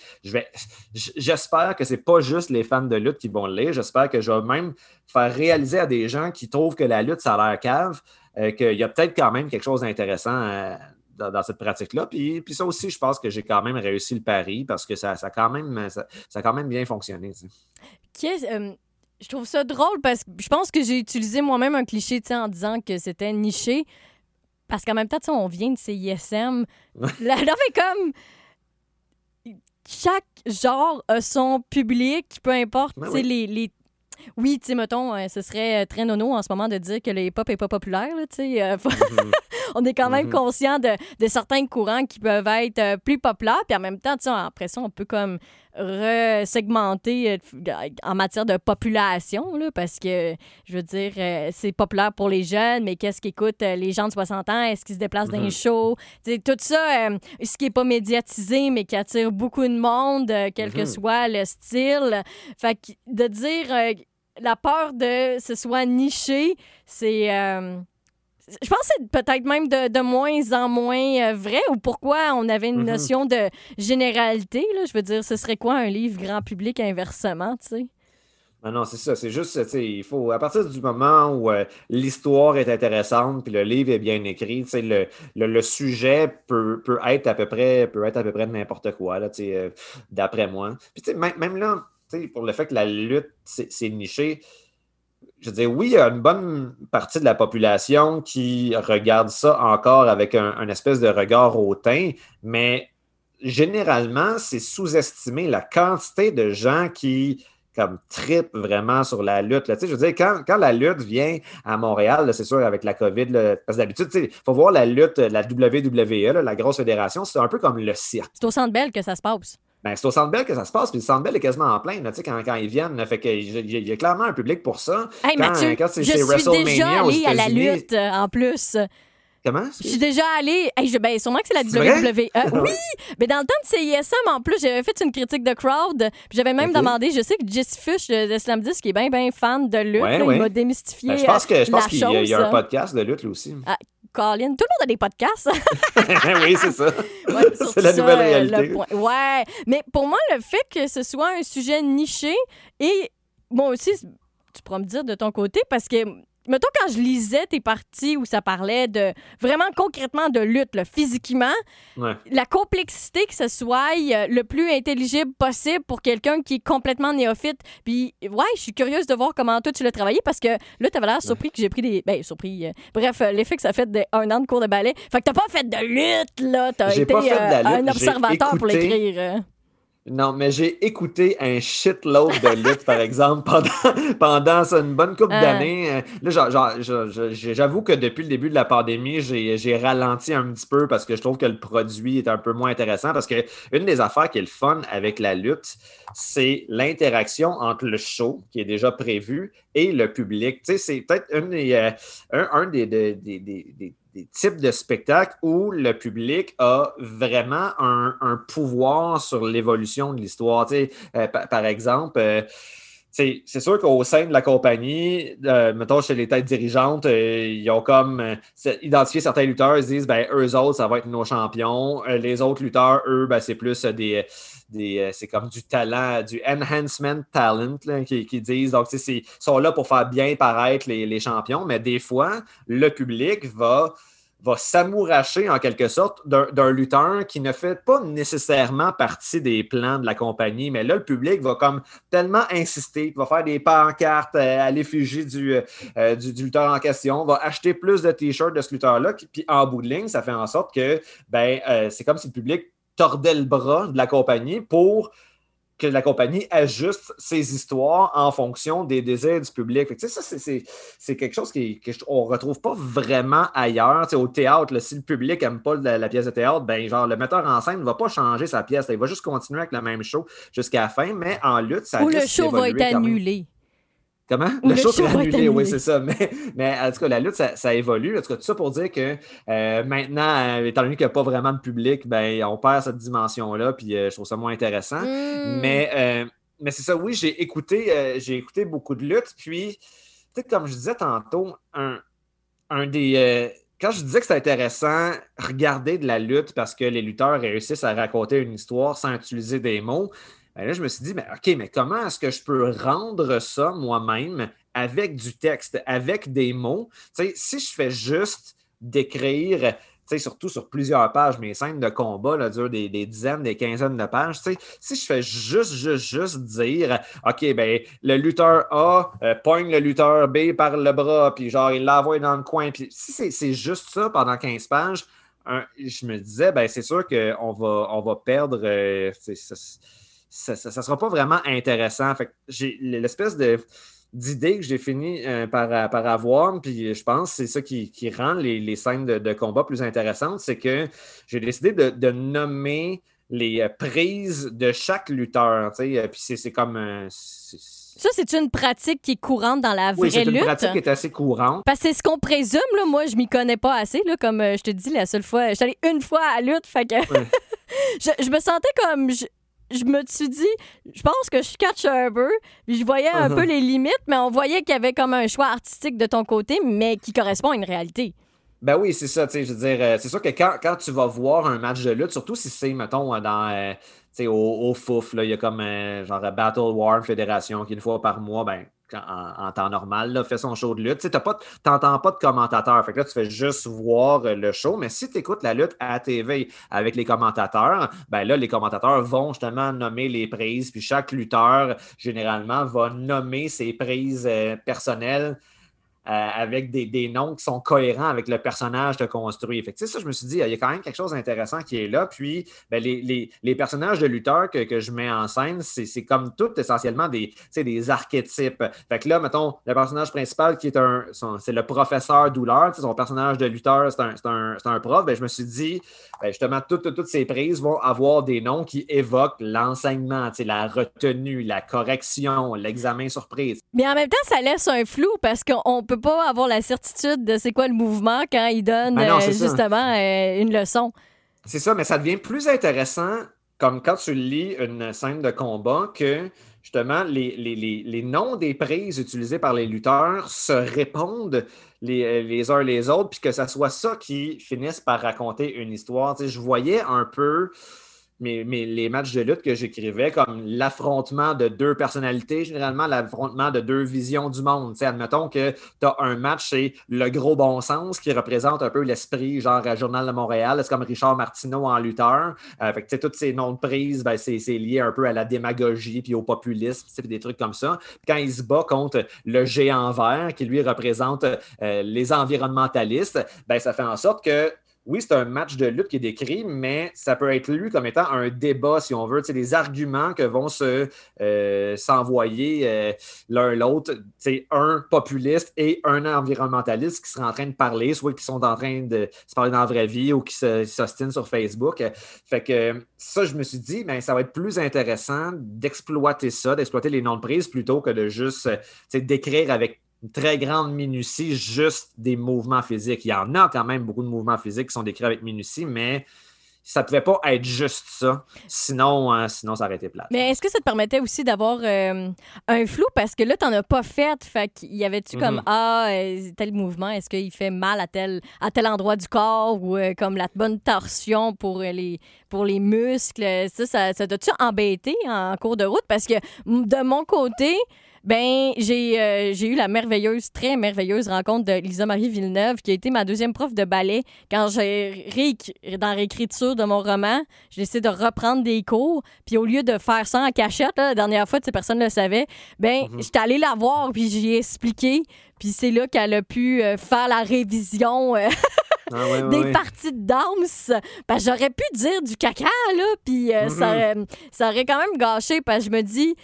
B: j'espère que ce n'est pas juste les fans de lutte qui vont le lire. J'espère que je vais même faire réaliser à des gens qui trouvent que la lutte, ça a l'air cave, euh, qu'il y a peut-être quand même quelque chose d'intéressant. Euh, dans, cette pratique-là. Puis, puis, ça aussi, je pense que j'ai quand même réussi le pari parce que ça, ça, quand, même, ça, quand même bien fonctionné.
A: Euh, je trouve ça drôle parce que je pense que j'ai utilisé moi-même un cliché en disant que c'était niché. Parce qu'en même temps, on vient de ces ISM. Là, mais comme chaque genre a son public, peu importe ben les, les oui, tu sais, mettons, euh, ce serait euh, très nono en ce moment de dire que le hip-hop n'est pas populaire, tu sais. Mm-hmm on est quand même mhm. conscient de, certains courants qui peuvent être euh, plus populaires. Puis en même temps, après ça, on peut comme resegmenter euh, en matière de population, là, parce que, je veux dire, euh, c'est populaire pour les jeunes, mais qu'est-ce qu'écoutent les gens de 60 ans? Est-ce qu'ils se déplacent dans les mhm. shows? tout ça, ce qui n'est pas médiatisé, mais qui attire beaucoup de monde, quel que mhm. soit le style. Fait que de dire la peur de ce soit niché, c'est je pense que c'est peut-être même de, moins en moins euh, vrai ou pourquoi on avait une mhm. notion de généralité. Là. Je veux dire, ce serait quoi un livre grand public inversement, tu sais?
B: Ah non, c'est ça. C'est juste, tu sais, il faut, à partir du moment où euh, l'histoire est intéressante puis le livre est bien écrit, tu sais, le, le, sujet peut, peut, être à peu près, peut être à peu près n'importe quoi, là, tu sais, euh, d'après moi. Puis, tu sais, même, même là, tu sais, pour le fait que la lutte, c'est niché, je veux dire, oui, il y a une bonne partie de la population qui regarde ça encore avec un, espèce de regard hautain, mais généralement, c'est sous-estimé la quantité de gens qui comme tripent vraiment sur la lutte. Là. Je veux dire, quand, quand, la lutte vient à Montréal, c'est sûr, avec la COVID, parce que d'habitude, il faut voir la lutte, la WWE, la grosse fédération, c'est un peu comme le cirque.
A: C'est au Centre Bell que ça se passe.
B: Ben, c'est au Centre Bell que ça se passe, puis le Centre Bell est quasiment en plein, quand, quand ils viennent. fait que, il, y a clairement un public pour ça.
A: Hey, quand, quand c'est je suis déjà allée à la lutte, euh, en plus.
B: Comment?
A: Je suis déjà allée. Hey, je, ben, sûrement que c'est la WWE. Euh, oui! Mais dans le temps de CISM, en plus, j'avais fait une critique de crowd. J'avais même demandé, je sais que Jesse Fish de, Slam Disc est bien, bien fan de lutte. Il m'a démystifié. Ben,
B: je pense qu'il y, a un podcast de lutte, là aussi.
A: Ah, Colin. Tout le monde a des podcasts.
B: oui, c'est ça.
A: Ouais,
B: c'est la
A: ça,
B: nouvelle
A: euh,
B: réalité.
A: Ouais, mais pour moi, le fait que ce soit un sujet niché et moi aussi, tu pourras me dire de ton côté parce que mettons quand je lisais tes parties où ça parlait de vraiment concrètement de lutte, là, physiquement,
B: Ouais.
A: la complexité que ce soit euh, le plus intelligible possible pour quelqu'un qui est complètement néophyte. Puis, ouais, je suis curieuse de voir comment toi tu l'as travaillé parce que là, t'avais l'air surpris que j'ai pris des. Ben, surpris. euh, bref, euh, l'effet que ça fait de un an de cours de ballet. Fait que t'as pas fait de lutte, là. T'as été
B: pas fait de la
A: euh, un observateur pour l'écrire.
B: Non, mais j'ai écouté un shitload de lutte, par exemple, pendant, pendant une bonne couple
A: Ah.
B: d'années. Là, j'avoue que depuis le début de la pandémie, j'ai ralenti un petit peu parce que je trouve que le produit est un peu moins intéressant. Parce que une des affaires qui est le fun avec la lutte, c'est l'interaction entre le show, qui est déjà prévu, et le public. Tu sais, c'est peut-être euh, un, un des, des- des- des- types de spectacles où le public a vraiment un, un pouvoir sur l'évolution de l'histoire. Euh, par, exemple, euh, c'est sûr qu'au sein de la compagnie, euh, mettons chez les têtes dirigeantes, ils ont comme identifié certains lutteurs, ils se disent, ben, eux autres, ça va être nos champions. Les autres lutteurs, eux, ben, c'est plus des, euh, c'est comme du talent, du enhancement talent qui, disent. Donc, ils sont là pour faire bien paraître les, champions, mais des fois, le public va, va s'amouracher en quelque sorte d'un lutteur qui ne fait pas nécessairement partie des plans de la compagnie. Mais là, le public va comme tellement insister, va faire des pancartes euh, à l'effigie du, euh, du, du lutteur en question, va acheter plus de t-shirts de ce lutteur-là, puis en bout de ligne, ça fait en sorte que ben, c'est comme si le public tordait le bras de la compagnie pour que la compagnie ajuste ses histoires en fonction des désirs du public. Fait que, ça, c'est- quelque chose qui, que je- on ne retrouve pas vraiment ailleurs. Au théâtre, là, si le public n'aime pas la, la pièce de théâtre, ben, genre, le metteur en scène ne va pas changer sa pièce. là. il va juste continuer avec le même show jusqu'à la fin, mais en lutte, ça
A: Ou le show va être annulé.
B: Comment?
A: Ou
B: le, show, sera annulé, oui, c'est ça. Mais, mais en tout cas, la lutte, ça, ça évolue. En tout cas, tout ça pour dire que euh, maintenant, euh, étant donné qu'il n'y a pas vraiment de public, ben, on perd cette dimension-là, puis euh, je trouve ça moins intéressant.
A: Hmm.
B: Mais, euh, mais c'est ça, oui, j'ai écouté, j'ai écouté beaucoup de lutte. Puis, peut-être comme je disais tantôt, un, un des. quand je disais que c'était intéressant, regarder de la lutte parce que les lutteurs réussissent à raconter une histoire sans utiliser des mots, ben là, je me suis dit, mais OK, mais comment est-ce que je peux rendre ça moi-même avec du texte, avec des mots? Si je fais juste d'écrire, surtout sur plusieurs pages, mes scènes de combat là, durent des, des dizaines, des quinzaines de pages. Si je fais juste, juste, juste dire, OK, ben, le lutteur A euh, poigne le lutteur B par le bras, puis genre, il l'envoie dans le coin. Puis si c'est juste ça pendant 15 pages, je me disais, ben, c'est sûr qu'on va, on va perdre. euh, ça, ça sera pas vraiment intéressant. Fait j'ai l'espèce de d'idée que j'ai fini euh, par, par avoir, puis je pense que c'est ça qui, qui rend les, les scènes de, de combat plus intéressantes, c'est que j'ai décidé de, de nommer les euh, prises de chaque lutteur, euh, puis c'est comme... euh,
A: Ça, c'est une pratique qui est courante dans la vraie
B: oui, c'est une
A: lutte.
B: pratique qui est assez courante.
A: Parce que c'est ce qu'on présume, là. Moi, je m'y connais pas assez, là. Comme je te dis, la seule fois. Je suis allée une fois à la lutte, fait que.
B: Ouais.
A: je, je me sentais comme. Je, je me suis dit, je pense que je catch un peu. Puis je voyais un
B: Uh-huh.
A: peu les limites, mais on voyait qu'il y avait comme un choix artistique de ton côté, mais qui correspond à une réalité.
B: Ben oui, c'est ça, tu sais, je veux dire, euh, c'est sûr que quand, quand tu vas voir un match de lutte, surtout si c'est, mettons, euh, dans, euh, au, au FOUF, là, il y a comme, euh, genre, Battle War Fédération, qui une fois par mois, ben, en, temps normal, là, fait son show de lutte. Tu t'as pas, de commentateurs, fait que là, tu fais juste voir euh, le show, mais si tu écoutes la lutte à la TV avec les commentateurs, ben là, les commentateurs vont justement nommer les prises, puis chaque lutteur, généralement, va nommer ses prises euh, personnelles avec des, noms qui sont cohérents avec le personnage de construit. Fait que, ça, je me suis dit, il y a quand même quelque chose d'intéressant qui est là. Puis, ben, les, personnages de lutteurs que, je mets en scène, c'est comme tout essentiellement des, des archétypes. Fait que là, mettons, le personnage principal qui est un, c'est le professeur douleur, son personnage de lutteur, c'est un, prof. Ben, je me suis dit, ben, justement, toutes, toutes, ces prises vont avoir des noms qui évoquent l'enseignement, la retenue, la correction, l'examen surprise.
A: Mais en même temps, ça laisse un flou parce qu'on peut pas avoir la certitude de c'est quoi le mouvement quand il donne
B: Ben non,
A: euh,
B: ça.
A: justement euh, une leçon.
B: C'est ça, mais ça devient plus intéressant comme quand tu lis une scène de combat que justement, les, les, noms des prises utilisées par les lutteurs se répondent les, les uns les autres, puis que ce soit ça qui finisse par raconter une histoire. je voyais un peu mes, les matchs de lutte que j'écrivais comme l'affrontement de deux personnalités, généralement l'affrontement de deux visions du monde. T'sais, admettons que tu as un match, c'est le gros bon sens qui représente un peu l'esprit, genre à Journal de Montréal, c'est comme Richard Martineau en lutteur. Euh, fait que, ces noms de prise, ben, c'est, lié un peu à la démagogie puis au populisme, des trucs comme ça. Quand il se bat contre le géant vert qui lui représente euh, les environnementalistes, ben, ça fait en sorte que oui, c'est un match de lutte qui est décrit, mais ça peut être lu comme étant un débat, si on veut, des arguments que vont se euh, s'envoyer euh, l'un l'autre, un populiste et un environnementaliste qui seraient en train de parler, soit qui sont en train de se parler dans la vraie vie ou qui s'ostinent sur Facebook. Fait que ça, je me suis dit, ben, ça va être plus intéressant d'exploiter ça, d'exploiter les noms de prise plutôt que de juste décrire avec une très grande minutie, juste des mouvements physiques. Il y en a quand même beaucoup de mouvements physiques qui sont décrits avec minutie, mais ça ne pouvait pas être juste ça. Sinon, hein, sinon ça aurait été plat.
A: Mais est-ce que ça te permettait aussi d'avoir euh, un flou? Parce que là, tu n'en as pas fait. Fait qu'il y avait-tu comme, mhm. ah, euh, tel mouvement, est-ce qu'il fait mal à tel, à tel endroit du corps ou euh, comme la bonne torsion pour les, pour les muscles? Ça, ça, ça t'a-tu embêté en cours de route? Parce que de mon côté, ben, euh, j'ai eu la merveilleuse, très merveilleuse rencontre de Lisa Marie Villeneuve, qui a été ma deuxième prof de ballet. Quand j'ai dans l'écriture de mon roman, j'ai essayé de reprendre des cours. Puis au lieu de faire ça en cachette, la dernière fois, personne ne le savait, ben, mm-hmm. j'étais allée la voir, puis j'ai expliqué. Puis c'est là qu'elle a pu euh, faire la révision. Euh, ah des parties de danse. Ben, j'aurais pu dire du caca, là, puis ça, mm-hmm. ça aurait quand même gâché, parce que je me dis,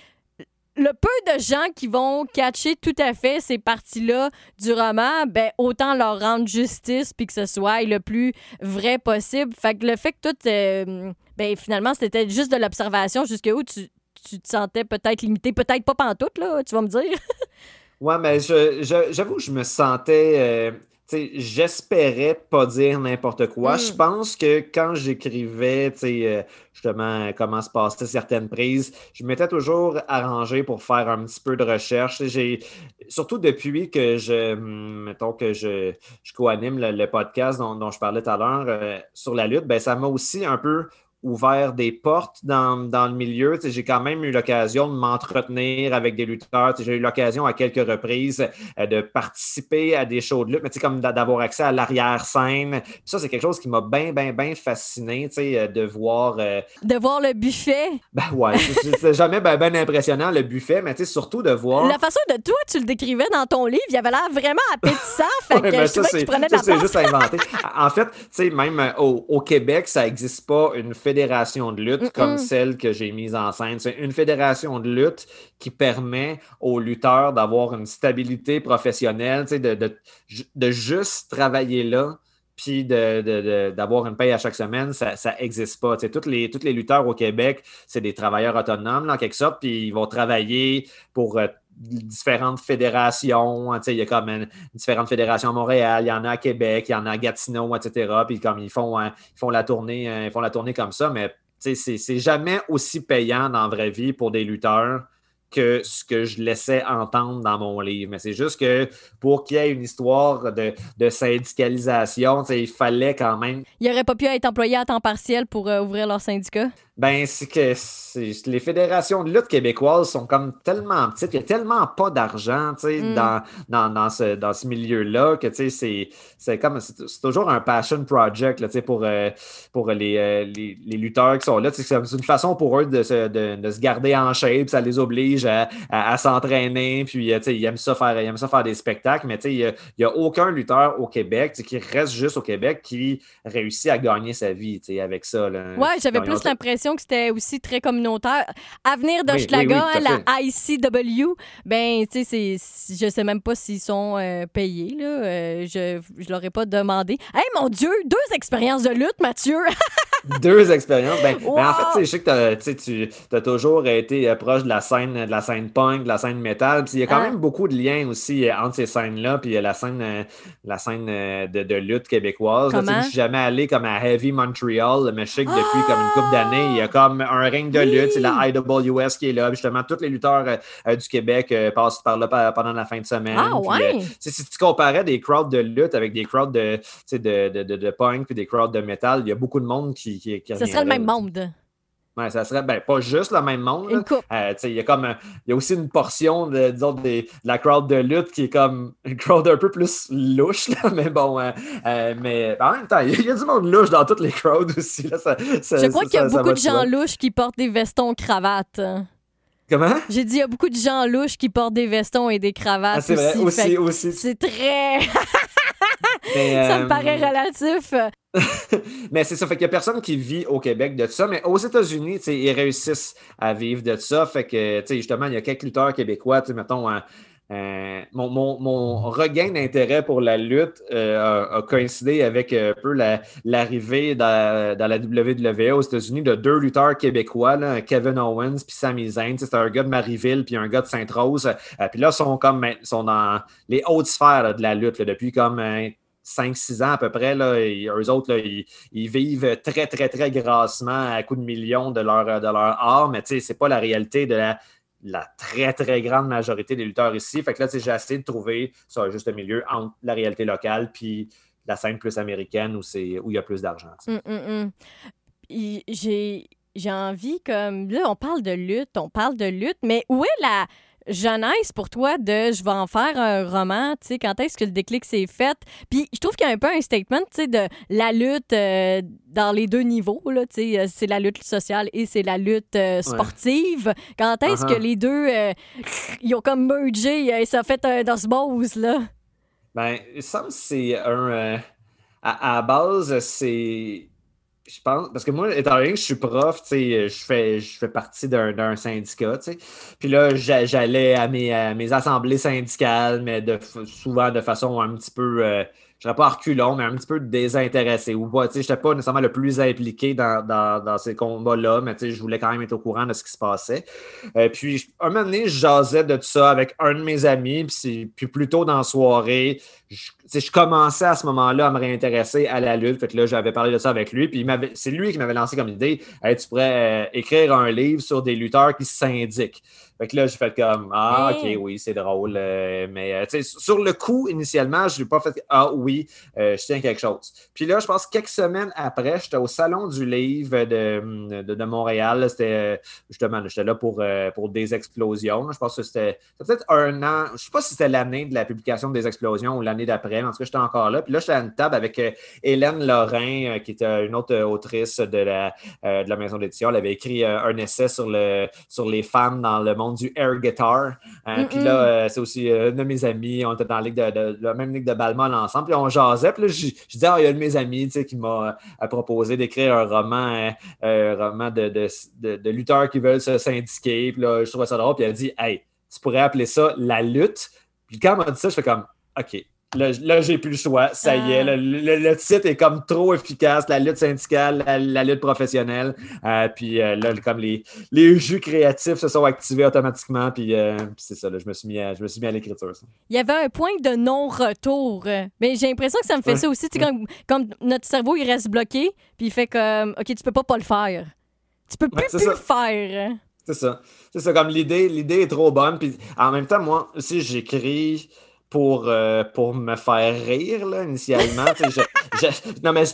A: le peu de gens qui vont catcher tout à fait ces parties-là du roman, ben autant leur rendre justice puis que ce soit le plus vrai possible. Fait que le fait que tout, euh, ben finalement, c'était juste de l'observation jusqu'où tu, tu te sentais peut-être limité, peut-être pas pantoute, là, tu vas me dire.
B: ouais, mais j'avoue, je, je, me sentais... Euh, j'espérais pas dire n'importe quoi. Je hmm. pense que quand j'écrivais, euh, justement, comment se passaient certaines prises, je m'étais toujours arrangé pour faire un petit peu de recherche. J'ai, surtout depuis que je, hmm, mettons que je, je co-anime le, podcast dont, je parlais tout à l'heure euh, sur la lutte, ben, ça m'a aussi un peu ouvert des portes dans, le milieu. J'ai quand même eu l'occasion de m'entretenir avec des lutteurs. J'ai eu l'occasion à quelques reprises euh, de participer à des shows de lutte, mais comme d'avoir accès à l'arrière-scène. Ça, c'est quelque chose qui m'a bien, bien, bien fasciné euh, de voir. Euh,
A: de voir le buffet.
B: Ben ouais, c'est jamais bien ben impressionnant le buffet, mais surtout de voir.
A: La façon de toi, tu le décrivais dans ton livre, il avait l'air vraiment appétissant. fait que ben je ça, que prenais de la
B: C'est juste inventé. en fait, même au, au, Québec, ça n'existe pas une fête fédération de lutte comme celle que j'ai mise en scène. C'est une fédération de lutte qui permet aux lutteurs d'avoir une stabilité professionnelle, de, de, de, juste travailler là, puis d'avoir une paye à chaque semaine, ça n'existe pas. tous les, les lutteurs au Québec, c'est des travailleurs autonomes, en quelque sorte, puis ils vont travailler pour euh, différentes fédérations. Il y a comme différentes fédérations à Montréal, il y en a à Québec, il y en a à Gatineau, etc. Puis comme ils font, hein, ils font la tournée, euh, ils font la tournée comme ça, mais c'est jamais aussi payant dans la vraie vie pour des lutteurs que ce que je laissais entendre dans mon livre. Mais c'est juste que pour qu'il y ait une histoire de, de syndicalisation, il fallait quand même.
A: Il n'aurait pas pu être employé à temps partiel pour euh, ouvrir leur syndicat?
B: Ben, c'est que les fédérations de lutte québécoises sont comme tellement petites, il n'y a tellement pas d'argent mm. dans, dans, dans, ce, dans ce milieu-là que c'est comme c'est toujours un passion project là, pour, euh, pour les, euh, les, les, lutteurs qui sont là. C'est une façon pour eux de se, de, de se garder en shape, ça les oblige à, à, s'entraîner, puis euh, ils aiment, ça faire, ils aiment ça faire des spectacles, mais il n'y a, a, aucun lutteur au Québec qui reste juste au Québec qui réussit à gagner sa vie avec ça.
A: Ouais, j'avais plus l'impression que c'était aussi très communautaire. Avenir d'Hochelaga, la ICW, ben, tu sais, je sais même pas s'ils sont euh, payés, là. Euh, je ne leur ai pas demandé. Hey, mon Dieu, deux expériences de lutte, Mathieu!
B: deux expériences. Ben, ben en fait, je sais que tu as toujours été euh, proche de la scène, de la scène punk, de la scène métal. Il y a quand ah. même beaucoup de liens aussi euh, entre ces scènes-là, puis la scène, euh, la scène de, lutte québécoise. je ne suis jamais allé comme à Heavy Montreal, mais je sais que depuis comme une couple d'années, il y a comme un ring de lutte, c'est la IWS qui est là. Justement, tous les lutteurs du Québec passent par là pendant la fin de semaine.
A: Ah, ouais.
B: si tu comparais des crowds de lutte avec des crowds de, de, de, de, punk puis des crowds de métal, il y a beaucoup de monde qui, qui,
A: Ce serait le même monde.
B: Ouais, ça serait ben, pas juste le même monde. Euh, il y a comme il y a aussi une portion de, disons, de, la crowd de lutte qui est comme une crowd un peu plus louche, là, mais bon, euh, euh, mais en même temps, il y, a du monde louche dans toutes les crowds aussi. Là, ça,
A: Je crois qu'il y a beaucoup de gens louches qui portent des vestons cravates.
B: Comment?
A: J'ai dit, il y a beaucoup de gens louches qui portent des vestons et des cravates. Ah,
B: c'est vrai, aussi, aussi.
A: C'est très. ça me paraît relatif.
B: mais c'est ça, fait qu'il n'y a personne qui vit au Québec de ça, mais aux États-Unis, ils réussissent à vivre de ça. Fait que, justement, il y a quelques lutteurs québécois, mettons, euh, mon, regain d'intérêt pour la lutte euh, a, coïncidé avec un peu l'arrivée dans, la WWE aux États-Unis de deux lutteurs québécois, Kevin Owens puis Sami Zayn. C'est un gars de Marieville puis un gars de Sainte-Rose. Euh, puis là, ils sont comme sont dans les hautes sphères de la lutte depuis comme 5-6 ans à peu près, là, eux autres, ils, vivent très, très, très grassement à coups de millions de leur, de leur art, mais ce n'est pas la réalité de la, très, très grande majorité des lutteurs ici. Fait que là, j'ai essayé de trouver ça juste un milieu entre la réalité locale puis la scène plus américaine où, où il y a plus d'argent.
A: Hum, hum. J'ai j'ai envie comme là on parle de lutte, on parle de lutte, mais où est la jeunesse pour toi de je vais en faire un roman, tu sais, quand est-ce que le déclic s'est fait? Puis je trouve qu'il y a un peu un statement, tu sais, de la lutte euh, dans les deux niveaux, là, tu sais, euh, c'est la lutte sociale et c'est la lutte euh, sportive. Quand est-ce que uh-huh. les deux, ils ont comme mergé et ça a fait un osmose, là?
B: Ben, il semble que c'est un... à, à base, c'est je pense, parce que moi, étant donné que je suis prof, je fais, je fais partie d'un syndicat, Puis là, j'allais à mes, à mes assemblées syndicales, mais de, souvent de façon un petit peu euh, je dirais pas reculons, mais un petit peu désintéressé. Ou pas, je n'étais pas nécessairement le plus impliqué dans, ces combats-là, mais je voulais quand même être au courant de ce qui se passait. Euh, puis, un moment donné, je jasais de tout ça avec un de mes amis, puis, puis plus tôt dans la soirée, je, je commençais à ce moment-là à me réintéresser à la lutte. Fait que là, j'avais parlé de ça avec lui, puis c'est lui qui m'avait lancé comme idée tu pourrais euh, écrire un livre sur des lutteurs qui syndiquent. Fait que là, j'ai fait comme Ah, ok, oui, c'est drôle. Euh, mais euh, sur le coup, initialement, je n'ai pas fait Ah oui, euh, je tiens quelque chose. Puis là, je pense quelques semaines après, j'étais au Salon du Livre de, de, Montréal. C'était justement, j'étais là pour, pour des explosions. Je pense que c'était peut-être un an. Je ne sais pas si c'était l'année de la publication des explosions ou l'année d'après, en tout cas, j'étais encore là. Puis là, j'étais à une table avec Hélène Lorrain, qui était une autre autrice de la, de la maison d'édition. Elle avait écrit un essai sur, le, sur les femmes dans le monde du air guitar. Euh, puis là, euh, c'est aussi euh, un de mes amis. On était dans la, ligue de, la même ligue de Balmain ensemble. Puis on jasait. Puis là, je, disais, ah, il y a un de mes amis qui m'a proposé d'écrire un roman, un roman de, de, lutteurs qui veulent se syndiquer. Puis là, je trouvais ça drôle. Puis elle a dit, hey, tu pourrais appeler ça la lutte. Puis quand elle m'a dit ça, je fais comme, OK, Là, j'ai plus le choix. Ça y est. Ah. Le, titre est comme trop efficace. La lutte syndicale, la, lutte professionnelle. Euh, puis euh, là, comme les, les jus créatifs se sont activés automatiquement. Puis, euh, c'est ça. je me suis mis à, je me suis mis à l'écriture.
A: Il y avait un point de non-retour. Mais j'ai l'impression que ça me fait ça aussi. Comme, notre cerveau, il reste bloqué. Puis il fait comme OK, tu peux pas pas le faire. Tu peux plus, plus le faire.
B: C'est ça. C'est ça. Comme l'idée, l'idée est trop bonne. Puis en même temps, moi aussi, j'écris pour, euh, pour me faire rire, là, initialement. non, mais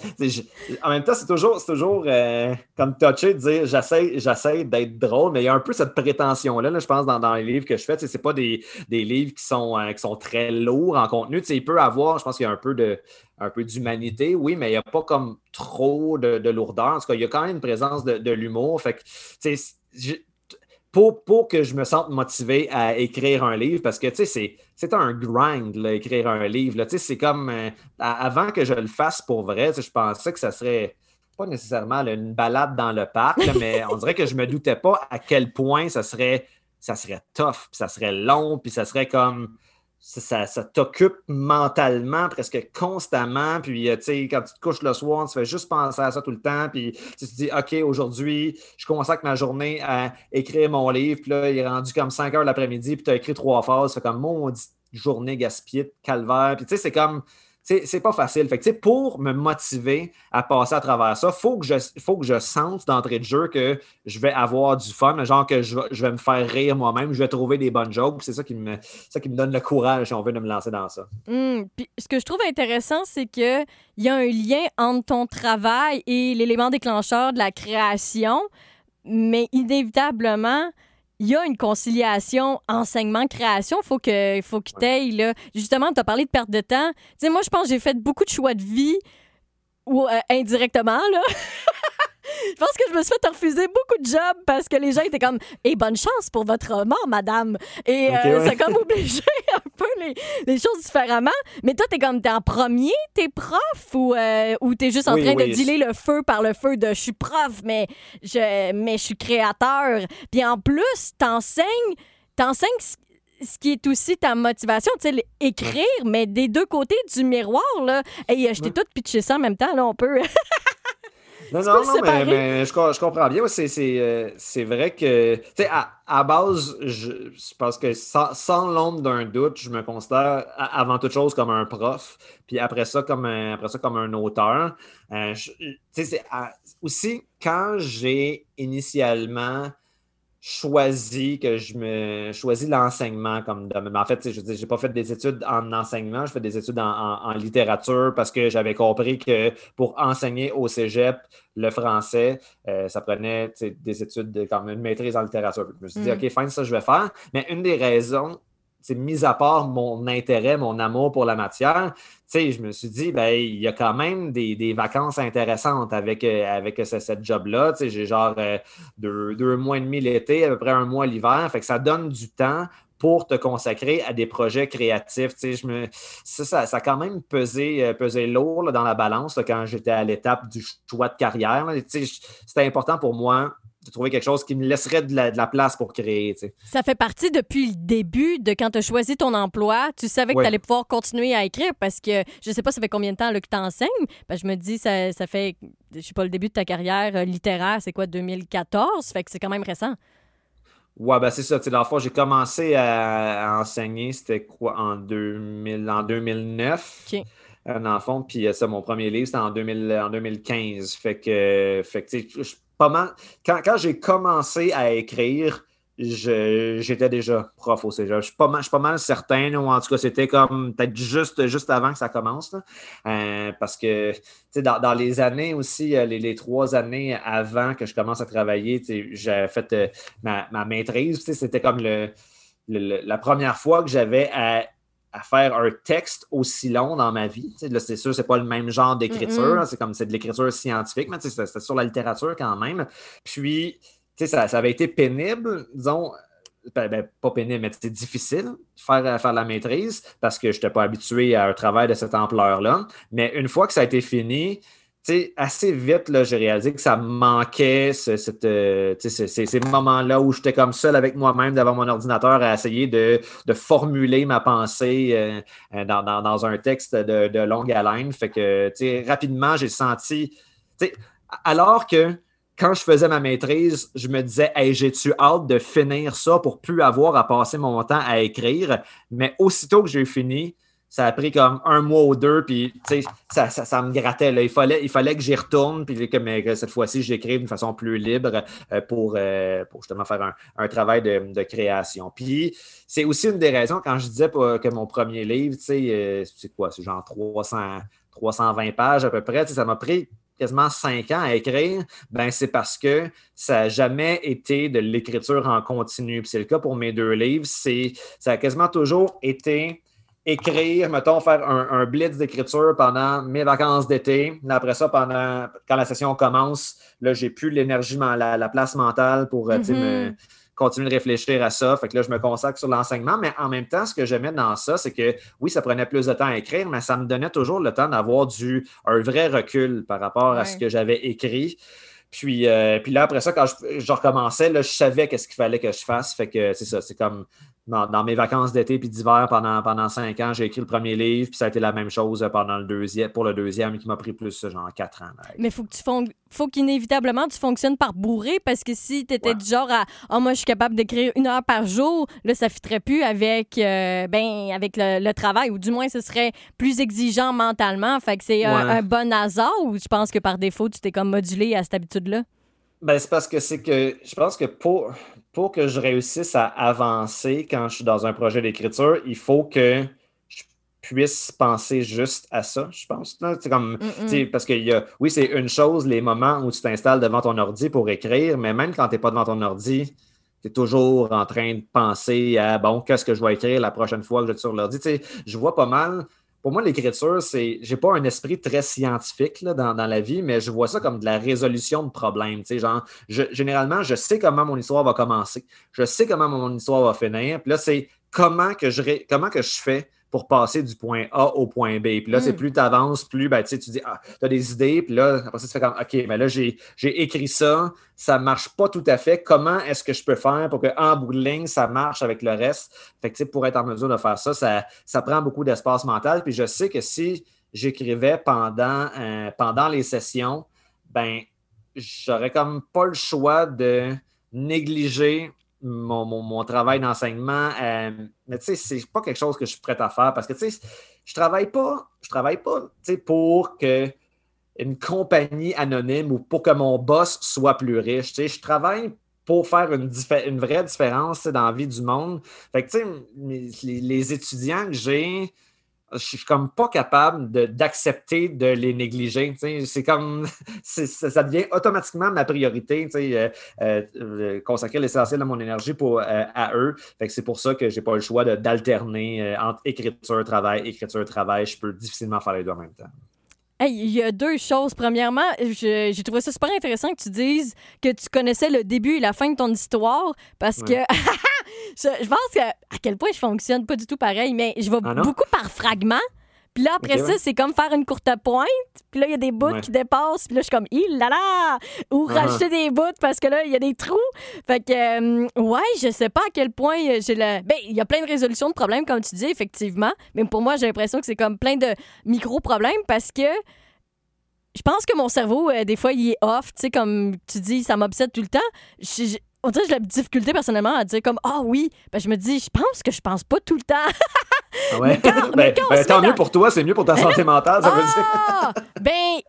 B: en même temps, c'est toujours, toujours euh, comme touché de dire j'essaie d'être drôle, mais il y a un peu cette prétention-là, je pense, dans, les livres que je fais. Ce pas des, livres qui sont, euh, qui sont très lourds en contenu. Il peut avoir, je pense qu'il y a un peu de un peu d'humanité, oui, mais il n'y a pas comme trop de, lourdeur. En tout cas, il y a quand même une présence de, de l'humour. Fait que, pour, que je me sente motivé à écrire un livre, parce que tu sais, c'est un grind, écrire un livre. C'est comme euh, avant que je le fasse pour vrai, je pensais que ça serait pas nécessairement une balade dans le parc, mais on dirait que je me doutais pas à quel point ça serait, ça serait tough, puis ça serait long, puis ça serait comme ça, t'occupe mentalement presque constamment. Puis, tu sais, quand tu te couches le soir, tu fais juste penser à ça tout le temps. Puis, tu te dis, OK, aujourd'hui, je consacre ma journée à écrire mon livre. Puis là, il est rendu comme 5 heures l'après-midi. Puis, tu as écrit trois phases. C'est comme, mon journée gaspillée, calvaire. Puis, tu sais, c'est comme c'est pas facile. Fait que, pour me motiver à passer à travers ça, il faut, que je, faut que je sente d'entrée de jeu que je vais avoir du fun, genre que je, vais me faire rire moi-même, je vais trouver des bonnes jokes. C'est ça, qui me, ça qui me donne le courage, si on veut, de me lancer dans ça.
A: Hum, puis ce que je trouve intéressant, c'est qu'il y a un lien entre ton travail et l'élément déclencheur de la création, mais inévitablement, il y a une conciliation enseignement-création. Faut que, faut que tu là. Justement, tu as parlé de perte de temps. Tu sais, moi, je pense que j'ai fait beaucoup de choix de vie ou euh, indirectement, là. je pense que je me suis fait refuser beaucoup de jobs parce que les gens étaient comme Et bonne chance pour votre mort, madame. Et euh, c'est comme obligé un peu les, choses différemment. Mais toi, t'es comme t'es en premier, t'es prof ou, euh, ou t'es juste en train de dealer le feu par le feu de je suis prof, mais je, mais je suis créateur. Puis en plus, t'enseignes, t'enseignes ce qui est aussi ta motivation, tu sais, écrire, mais des deux côtés du miroir, là. Et je t'ai tout pitché ça en même temps, là, on peut.
B: Non, non, non, mais, je, comprends bien. Euh, c'est vrai que, tu sais, à, base, je, pense que sans, l'ombre d'un doute, je me considère avant toute chose comme un prof, puis après ça, comme un, après ça, comme un auteur. Euh, tu sais, c'est aussi quand j'ai initialement choisi que je me choisis l'enseignement comme domaine. En fait, je n'ai pas fait des études en enseignement, je fais des études en, littérature parce que j'avais compris que pour enseigner au cégep le français, euh, ça prenait des études comme une maîtrise en littérature. Je me suis dit, mm. OK, fin, ça je vais faire. Mais une des raisons mis à part mon intérêt, mon amour pour la matière, je me suis dit, ben, il y a quand même des, vacances intéressantes avec, euh, avec ce, cette job-là. J'ai genre euh, deux, mois et demi l'été, à peu près un mois l'hiver. Fait que ça donne du temps pour te consacrer à des projets créatifs. Je ça, a quand même pesé, euh, pesé lourd dans la balance quand j'étais à l'étape du choix de carrière. C'était important pour moi de trouver quelque chose qui me laisserait de la, place pour créer.
A: Ça fait partie depuis le début de quand tu as choisi ton emploi. Tu savais que tu allais pouvoir continuer à écrire parce que je sais pas ça fait combien de temps là, que tu enseignes. Ben, je me dis, ça, ça fait, je sais pas, le début de ta carrière euh, littéraire, c'est quoi, 2014? Fait que c'est quand même récent.
B: Ouais, ben c'est ça. Tu sais, la fois, j'ai commencé à, enseigner, c'était quoi, en, 2000, en 2009. OK. Un enfant, puis euh, ça, mon premier livre, c'était en, 2000, en 2015. Fait que, fait que quand, j'ai commencé à écrire, j'étais déjà prof au cégep. Je suis pas mal, pas mal certain, ou en tout cas, c'était comme peut-être juste, juste avant que ça commence. Euh, parce que dans, les années aussi, euh, les, trois années avant que je commence à travailler, j'avais fait euh, ma, ma, maîtrise. C'était comme la première fois que j'avais à à faire un texte aussi long dans ma vie. là, c'est sûr, c'est pas le même genre d'écriture. C'est comme c'est de l'écriture scientifique, mais c'est sur la littérature quand même. Puis, ça, ça avait été pénible, disons. Ben, ben, pas pénible, mais c'était difficile de faire, faire la maîtrise parce que je n'étais pas habitué à un travail de cette ampleur-là. Mais une fois que ça a été fini, assez vite, j'ai réalisé que ça me manquait euh, ces, moments-là où j'étais comme seul avec moi-même devant mon ordinateur à essayer de, formuler ma pensée euh, euh, dans, un texte de, longue haleine. Fait que rapidement, j'ai senti. Alors que quand je faisais ma maîtrise, je me disais j'ai-tu hâte de finir ça pour plus avoir à passer mon temps à écrire? Mais aussitôt que j'ai fini, ça a pris comme un mois ou deux, puis ça, ça, ça, me grattait. Il, fallait, il fallait que j'y retourne, puis que, cette fois-ci, j'écrive d'une façon plus libre euh, pour, euh, pour justement faire un, un travail de, de, création. Puis c'est aussi une des raisons, quand je disais que mon premier livre, euh, c'est quoi, c'est genre 300, 320 pages à peu près, ça m'a pris quasiment cinq ans à écrire, ben c'est parce que ça n'a jamais été de l'écriture en continu. c'est le cas pour mes deux livres. Ça a quasiment toujours été écrire, mettons, faire un, blitz d'écriture pendant mes vacances d'été. Après ça, pendant quand la session commence, là, j'ai plus l'énergie, la, la, place mentale pour euh, mm-hmm. continuer de réfléchir à ça. Fait que là, je me consacre sur l'enseignement. Mais en même temps, ce que j'aimais dans ça, c'est que oui, ça prenait plus de temps à écrire, mais ça me donnait toujours le temps d'avoir du un vrai recul par rapport à ce que j'avais écrit. Puis, euh, puis là, après ça, quand je, recommençais, là, je savais qu'est-ce qu'il fallait que je fasse. Fait que c'est ça, c'est comme dans, mes vacances d'été puis d'hiver pendant, pendant cinq ans, j'ai écrit le premier livre, puis ça a été la même chose pendant le deuxième, pour le deuxième, qui m'a pris plus, genre, quatre ans.
A: Mais faut que tu faut qu'inévitablement tu fonctionnes par bourré parce que si tu étais du genre à oh, moi je suis capable d'écrire une heure par jour, là ça fitterait plus avec euh, ben avec le, travail ou du moins ce serait plus exigeant mentalement. Fait que c'est un, bon hasard ou je pense que par défaut tu t'es comme modulé à cette habitude-là?
B: Ben, c'est parce que c'est que je pense que pour, pour que je réussisse à avancer quand je suis dans un projet d'écriture, il faut que je puisse penser juste à ça, je pense. C'est comme, parce que y a, oui, c'est une chose, les moments où tu t'installes devant ton ordi pour écrire, mais même quand tu n'es pas devant ton ordi, tu es toujours en train de penser à, bon, qu'est-ce que je vais écrire la prochaine fois que je suis sur l'ordi. Je vois pas mal pour moi, l'écriture, c'est. J'ai pas un esprit très scientifique dans, la vie, mais je vois ça comme de la résolution de problèmes. Genre, généralement, je sais comment mon histoire va commencer. Je sais comment mon histoire va finir. Puis là, c'est comment que je comment que je fais pour passer du point A au point B. Puis là, c'est mm. plus tu avances, plus ben, tu dis, ah, tu as des idées, puis là, après ça, tu fais comme, OK, mais là, j'ai écrit ça, ça ne marche pas tout à fait. Comment est-ce que je peux faire pour qu'en bout de ligne, ça marche avec le reste? Fait que, pour être en mesure de faire ça, ça, ça prend beaucoup d'espace mental. Puis je sais que si j'écrivais pendant, euh, pendant les sessions, ben, j'aurais comme pas le choix de négliger mon, travail d'enseignement. Euh, mais tu sais, c'est pas quelque chose que je suis prêt à faire parce que tu sais, je travaille pas, je travaille pas pour que une compagnie anonyme ou pour que mon boss soit plus riche. Tu sais, je travaille pour faire une, une vraie différence dans la vie du monde. Fait que, tu sais, les étudiants que j'ai, je suis comme pas capable d'accepter de, les négliger. C'est comme ça devient automatiquement ma priorité, euh, euh, euh, consacrer l'essentiel de mon énergie pour, à eux. c'est pour ça que j'ai pas le choix d'alterner entre écriture, travail, écriture, travail. Je peux difficilement faire les deux en même temps.
A: il y a deux choses. Premièrement, j'ai trouvé ça super intéressant que tu dises que tu connaissais le début et la fin de ton histoire parce que je, pense que, à quel point je fonctionne pas du tout pareil, mais je vais ah beaucoup par fragments. Puis là, après ça, c'est comme faire une courte pointe. Puis là, il y a des bouts qui dépassent. Puis là, je suis comme, il là là! Ou ah. racheter des bouts parce que là, il y a des trous. Fait que, euh, ouais, je sais pas à quel point j'ai le. Ben, il y a plein de résolutions de problèmes, comme tu dis, effectivement. Mais pour moi, j'ai l'impression que c'est comme plein de micro-problèmes parce que je pense que mon cerveau, euh, des fois, il est off. Tu sais, comme tu dis, ça m'obsède tout le temps. Je, on dirait que j'ai la difficulté personnellement à dire comme ah oui ben, je me dis je pense que je pense pas tout le temps
B: ah ouais? Ben, ben, tant mieux pour toi c'est mieux pour ta santé mentale ça veut dire
A: ah! ben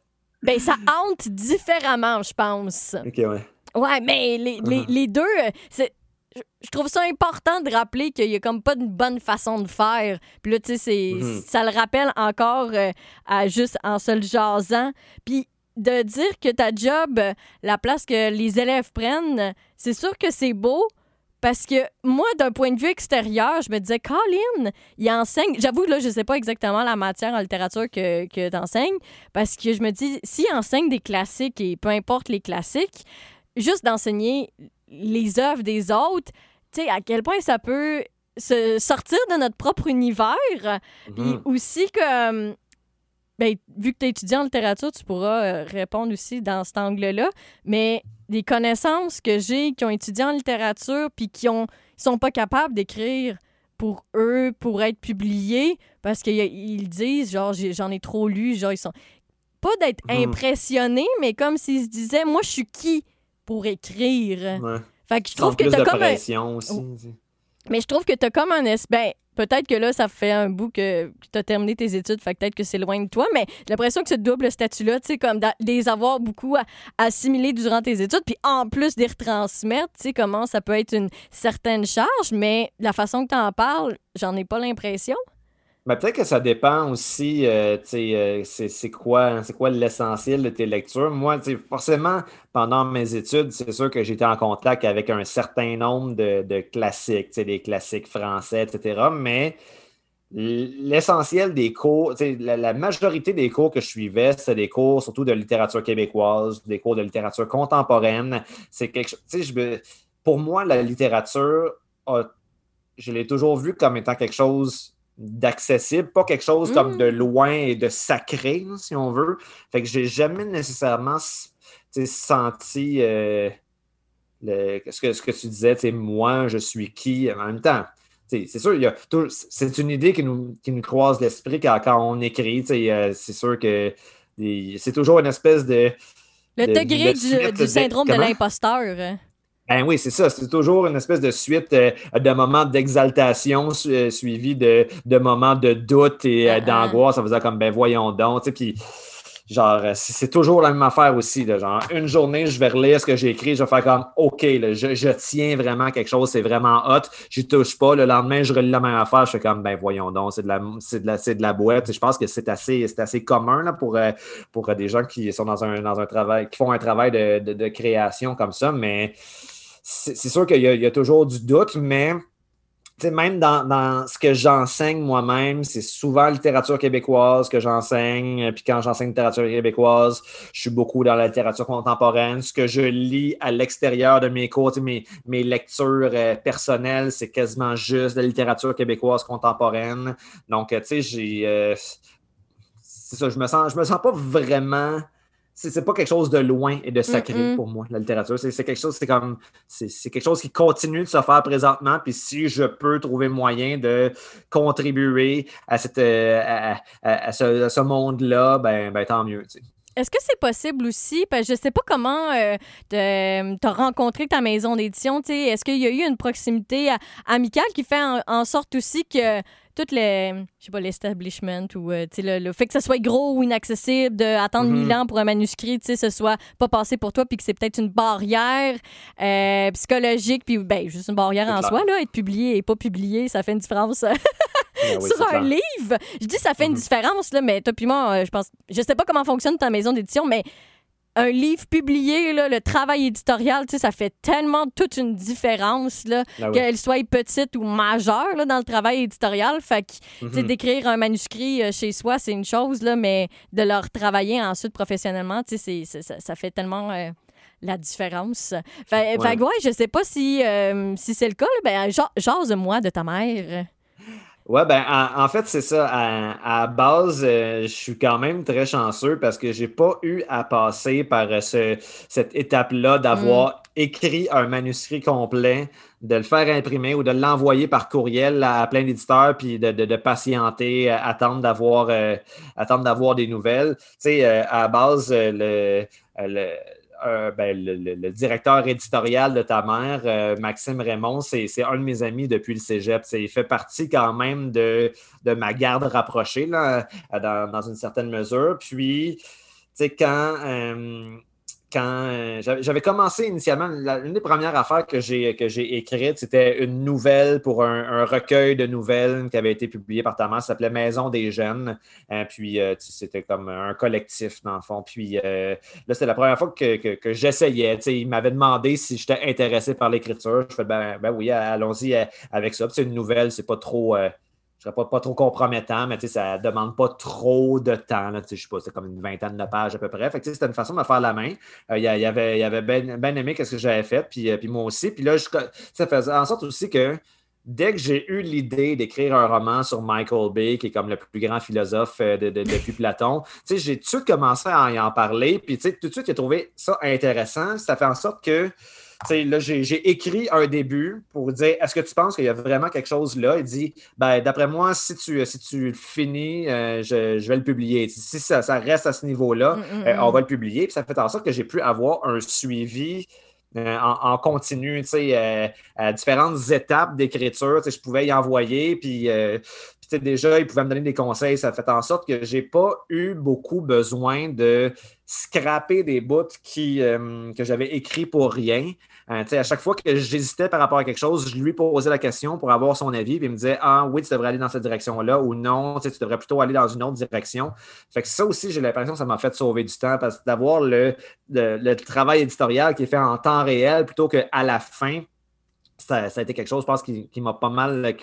A: ben ça hante différemment je pense
B: ok ouais
A: ouais mais les, les, uh-huh. les deux c'est je trouve ça important de rappeler qu'il y a comme pas de bonne façon de faire. Puis là, tu sais, mm-hmm. ça le rappelle encore euh, à juste en se le jasant. Puis de dire que ta job, la place que les élèves prennent, c'est sûr que c'est beau. Parce que moi, d'un point de vue extérieur, je me disais, Colin, il enseigne. J'avoue, là, je ne sais pas exactement la matière en littérature que, que tu enseignes. Parce que je me dis, s'il enseigne des classiques et peu importe les classiques, juste d'enseigner les œuvres des autres, tu sais, à quel point ça peut se sortir de notre propre univers. Puis mhm. aussi que ben, vu que tu es étudiant en littérature, tu pourras euh, répondre aussi dans cet angle-là. Mais les connaissances que j'ai qui ont étudié en littérature puis qui ont sont pas capables d'écrire pour eux, pour être publiés, parce qu'ils disent, genre, j'en ai, trop lu, genre, ils sont. Pas d'être mhm. impressionnés, mais comme s'ils se disaient, moi, je suis qui pour écrire? Fait que je trouve que t'as comme.
B: Un... Aussi,
A: mais je trouve que tu as comme un. Ben, peut-être que là, ça fait un bout que tu as terminé tes études, fait peut-être que c'est loin de toi, mais j'ai l'impression que ce double statut-là, tu sais, comme les avoir beaucoup assimilés durant tes études, puis en plus les retransmettre, tu sais, comment ça peut être une certaine charge, mais la façon que tu en parles, j'en ai pas l'impression.
B: Mais peut-être que ça dépend aussi, euh, euh, c'est quoi, quoi l'essentiel de tes lectures. Moi, forcément, pendant mes études, c'est sûr que j'étais en contact avec un certain nombre de, classiques, des classiques français, etc. Mais l'essentiel des cours, la, majorité des cours que je suivais, c'est des cours surtout de littérature québécoise, des cours de littérature contemporaine. C'est quelque chose, pour moi, la littérature, je l'ai toujours vu comme étant quelque chose d'accessible, pas quelque chose comme de mm. loin et de sacré, si on veut. Fait que j'ai jamais nécessairement senti euh, ce, que, ce que tu disais, moi, je suis qui en même temps. c'est sûr, c'est une idée qui nous, qui nous croise l'esprit quand, on écrit. Euh, c'est sûr que c'est toujours une espèce de.
A: Le degré du, syndrome de, l'imposteur.
B: Ben oui, c'est ça. C'est toujours une espèce de suite euh, de moments d'exaltation euh, suivis de, de, moments de doute et uh-huh. d'angoisse. Ça faisait comme, ben voyons donc. Puis Genre, euh, c'est toujours la même affaire aussi. Genre, une journée, je vais relire ce que j'ai écrit, je vais faire comme OK, je, tiens vraiment quelque chose, c'est vraiment hot, je touche pas. Le lendemain, je relis la même affaire, je fais comme ben voyons donc, c'est de la de la, de la boîte. Je pense que c'est assez, assez commun là, pour, euh, pour des gens qui sont dans un, dans un travail, qui font un travail de, création comme ça, mais c'est sûr qu'il y, a toujours du doute, mais même dans, ce que j'enseigne moi-même, c'est souvent littérature québécoise que j'enseigne. Puis quand j'enseigne littérature québécoise, je suis beaucoup dans la littérature contemporaine. Ce que je lis à l'extérieur de mes cours, mes, mes lectures euh, personnelles, c'est quasiment juste de la littérature québécoise contemporaine. Donc, tu sais, j'ai. Euh, c'est ça, je me sens, je me sens pas vraiment c'est pas quelque chose de loin et de sacré pour moi, la littérature. C'est quelque chose, c'est comme c'est quelque chose qui continue de se faire présentement. Puis si je peux trouver moyen de contribuer à, cette, euh, à, ce, monde-là, ben, ben, tant mieux.
A: Est-ce que c'est possible aussi? Parce que je ne sais pas comment euh, tu as rencontré ta maison d'édition. Est-ce qu'il y a eu une proximité amicale qui fait en sorte aussi que tout les, je sais pas, l'establishment ou euh, le, le, fait que ça soit gros ou inaccessible, d'attendre mille mm-hmm. ans pour un manuscrit, tu sais, ce soit pas passé pour toi, puis que c'est peut-être une barrière euh, psychologique, puis ben, juste une barrière en soi, là, être publié et pas publié, ça fait une différence. Ben sur un livre, je dis ça fait une mm-hmm. différence, là, mais toi puis moi, euh, je pense, je sais pas comment fonctionne ta maison d'édition, mais un livre publié, là, le travail éditorial, ça fait tellement toute une différence, là, ah qu'elle soit petite ou majeure là, dans le travail éditorial. Fait que, mm-hmm. d'écrire un manuscrit euh, chez soi, c'est une chose, là, mais de le retravailler ensuite professionnellement, c'est, ça, ça, fait tellement... Euh, la différence. Fait, ouais. fait je sais pas si, euh, si c'est le cas. ben, jase-moi de ta mère.
B: Ouais, ben en, fait, c'est ça. À, base, euh, je suis quand même très chanceux parce que j'ai pas eu à passer par euh, cette étape-là d'avoir mm. écrit un manuscrit complet, de le faire imprimer ou de l'envoyer par courriel à, plein d'éditeurs, puis de, patienter, euh, attendre d'avoir attendre d'avoir des nouvelles. Tu sais, à base, le euh, ben, le, directeur éditorial de ta mère, euh, Maxime Raymond, c'est un de mes amis depuis le cégep. Il fait partie quand même de, ma garde rapprochée, là, dans, une certaine mesure. Puis, tu sais, quand, euh, quand euh, j'avais commencé initialement, l'une des premières affaires que j'ai, que j'ai écrites, c'était une nouvelle pour un, recueil de nouvelles qui avait été publié par ta mère, ça s'appelait Maison des jeunes. Euh, puis euh, c'était comme un collectif, dans le fond. Puis là, c'était la première fois que, que, j'essayais. Il m'avait demandé si j'étais intéressé par l'écriture. Je fais ben, ben oui, allons-y avec ça. c'est une nouvelle, c'est pas trop je serais pas, pas trop compromettant, mais ça ne demande pas trop de temps. Là, je sais pas, c'est comme une vingtaine de pages à peu près. c'était une façon de faire la main. Euh, il, y avait, il avait bien ben aimé ce que j'avais fait, puis, euh, puis moi aussi. Puis là, ça faisait en sorte aussi que dès que j'ai eu l'idée d'écrire un roman sur Michael Bay, qui est comme le plus grand philosophe euh, de, depuis Platon, j'ai tout commencé à en parler, puis tout de suite, j'ai trouvé ça intéressant. Ça fait en sorte que là, j'ai écrit un début pour dire est-ce que tu penses qu'il y a vraiment quelque chose là? Il dit ben, d'après moi, si tu, si tu le finis, euh, je, vais le publier. Si ça, reste à ce niveau-là, mm, mm, euh, on mm. va le publier. Puis ça fait en sorte que j'ai pu avoir un suivi. Euh, en, continu, à différentes étapes d'écriture, je pouvais y envoyer, puis, déjà, il pouvait me donner des conseils. Ça fait en sorte que j'ai pas eu beaucoup besoin de scraper des bouts qui, que j'avais écrits pour rien. Euh, à chaque fois que j'hésitais par rapport à quelque chose, je lui posais la question pour avoir son avis, il me disait Ah oui, tu devrais aller dans cette direction-là, ou non, tu devrais plutôt aller dans une autre direction. Fait que ça aussi, j'ai l'impression que ça m'a fait sauver du temps parce que d'avoir le, le, travail éditorial qui est fait en temps réel plutôt qu'à la fin, ça, a été quelque chose, qui, m'a pas mal,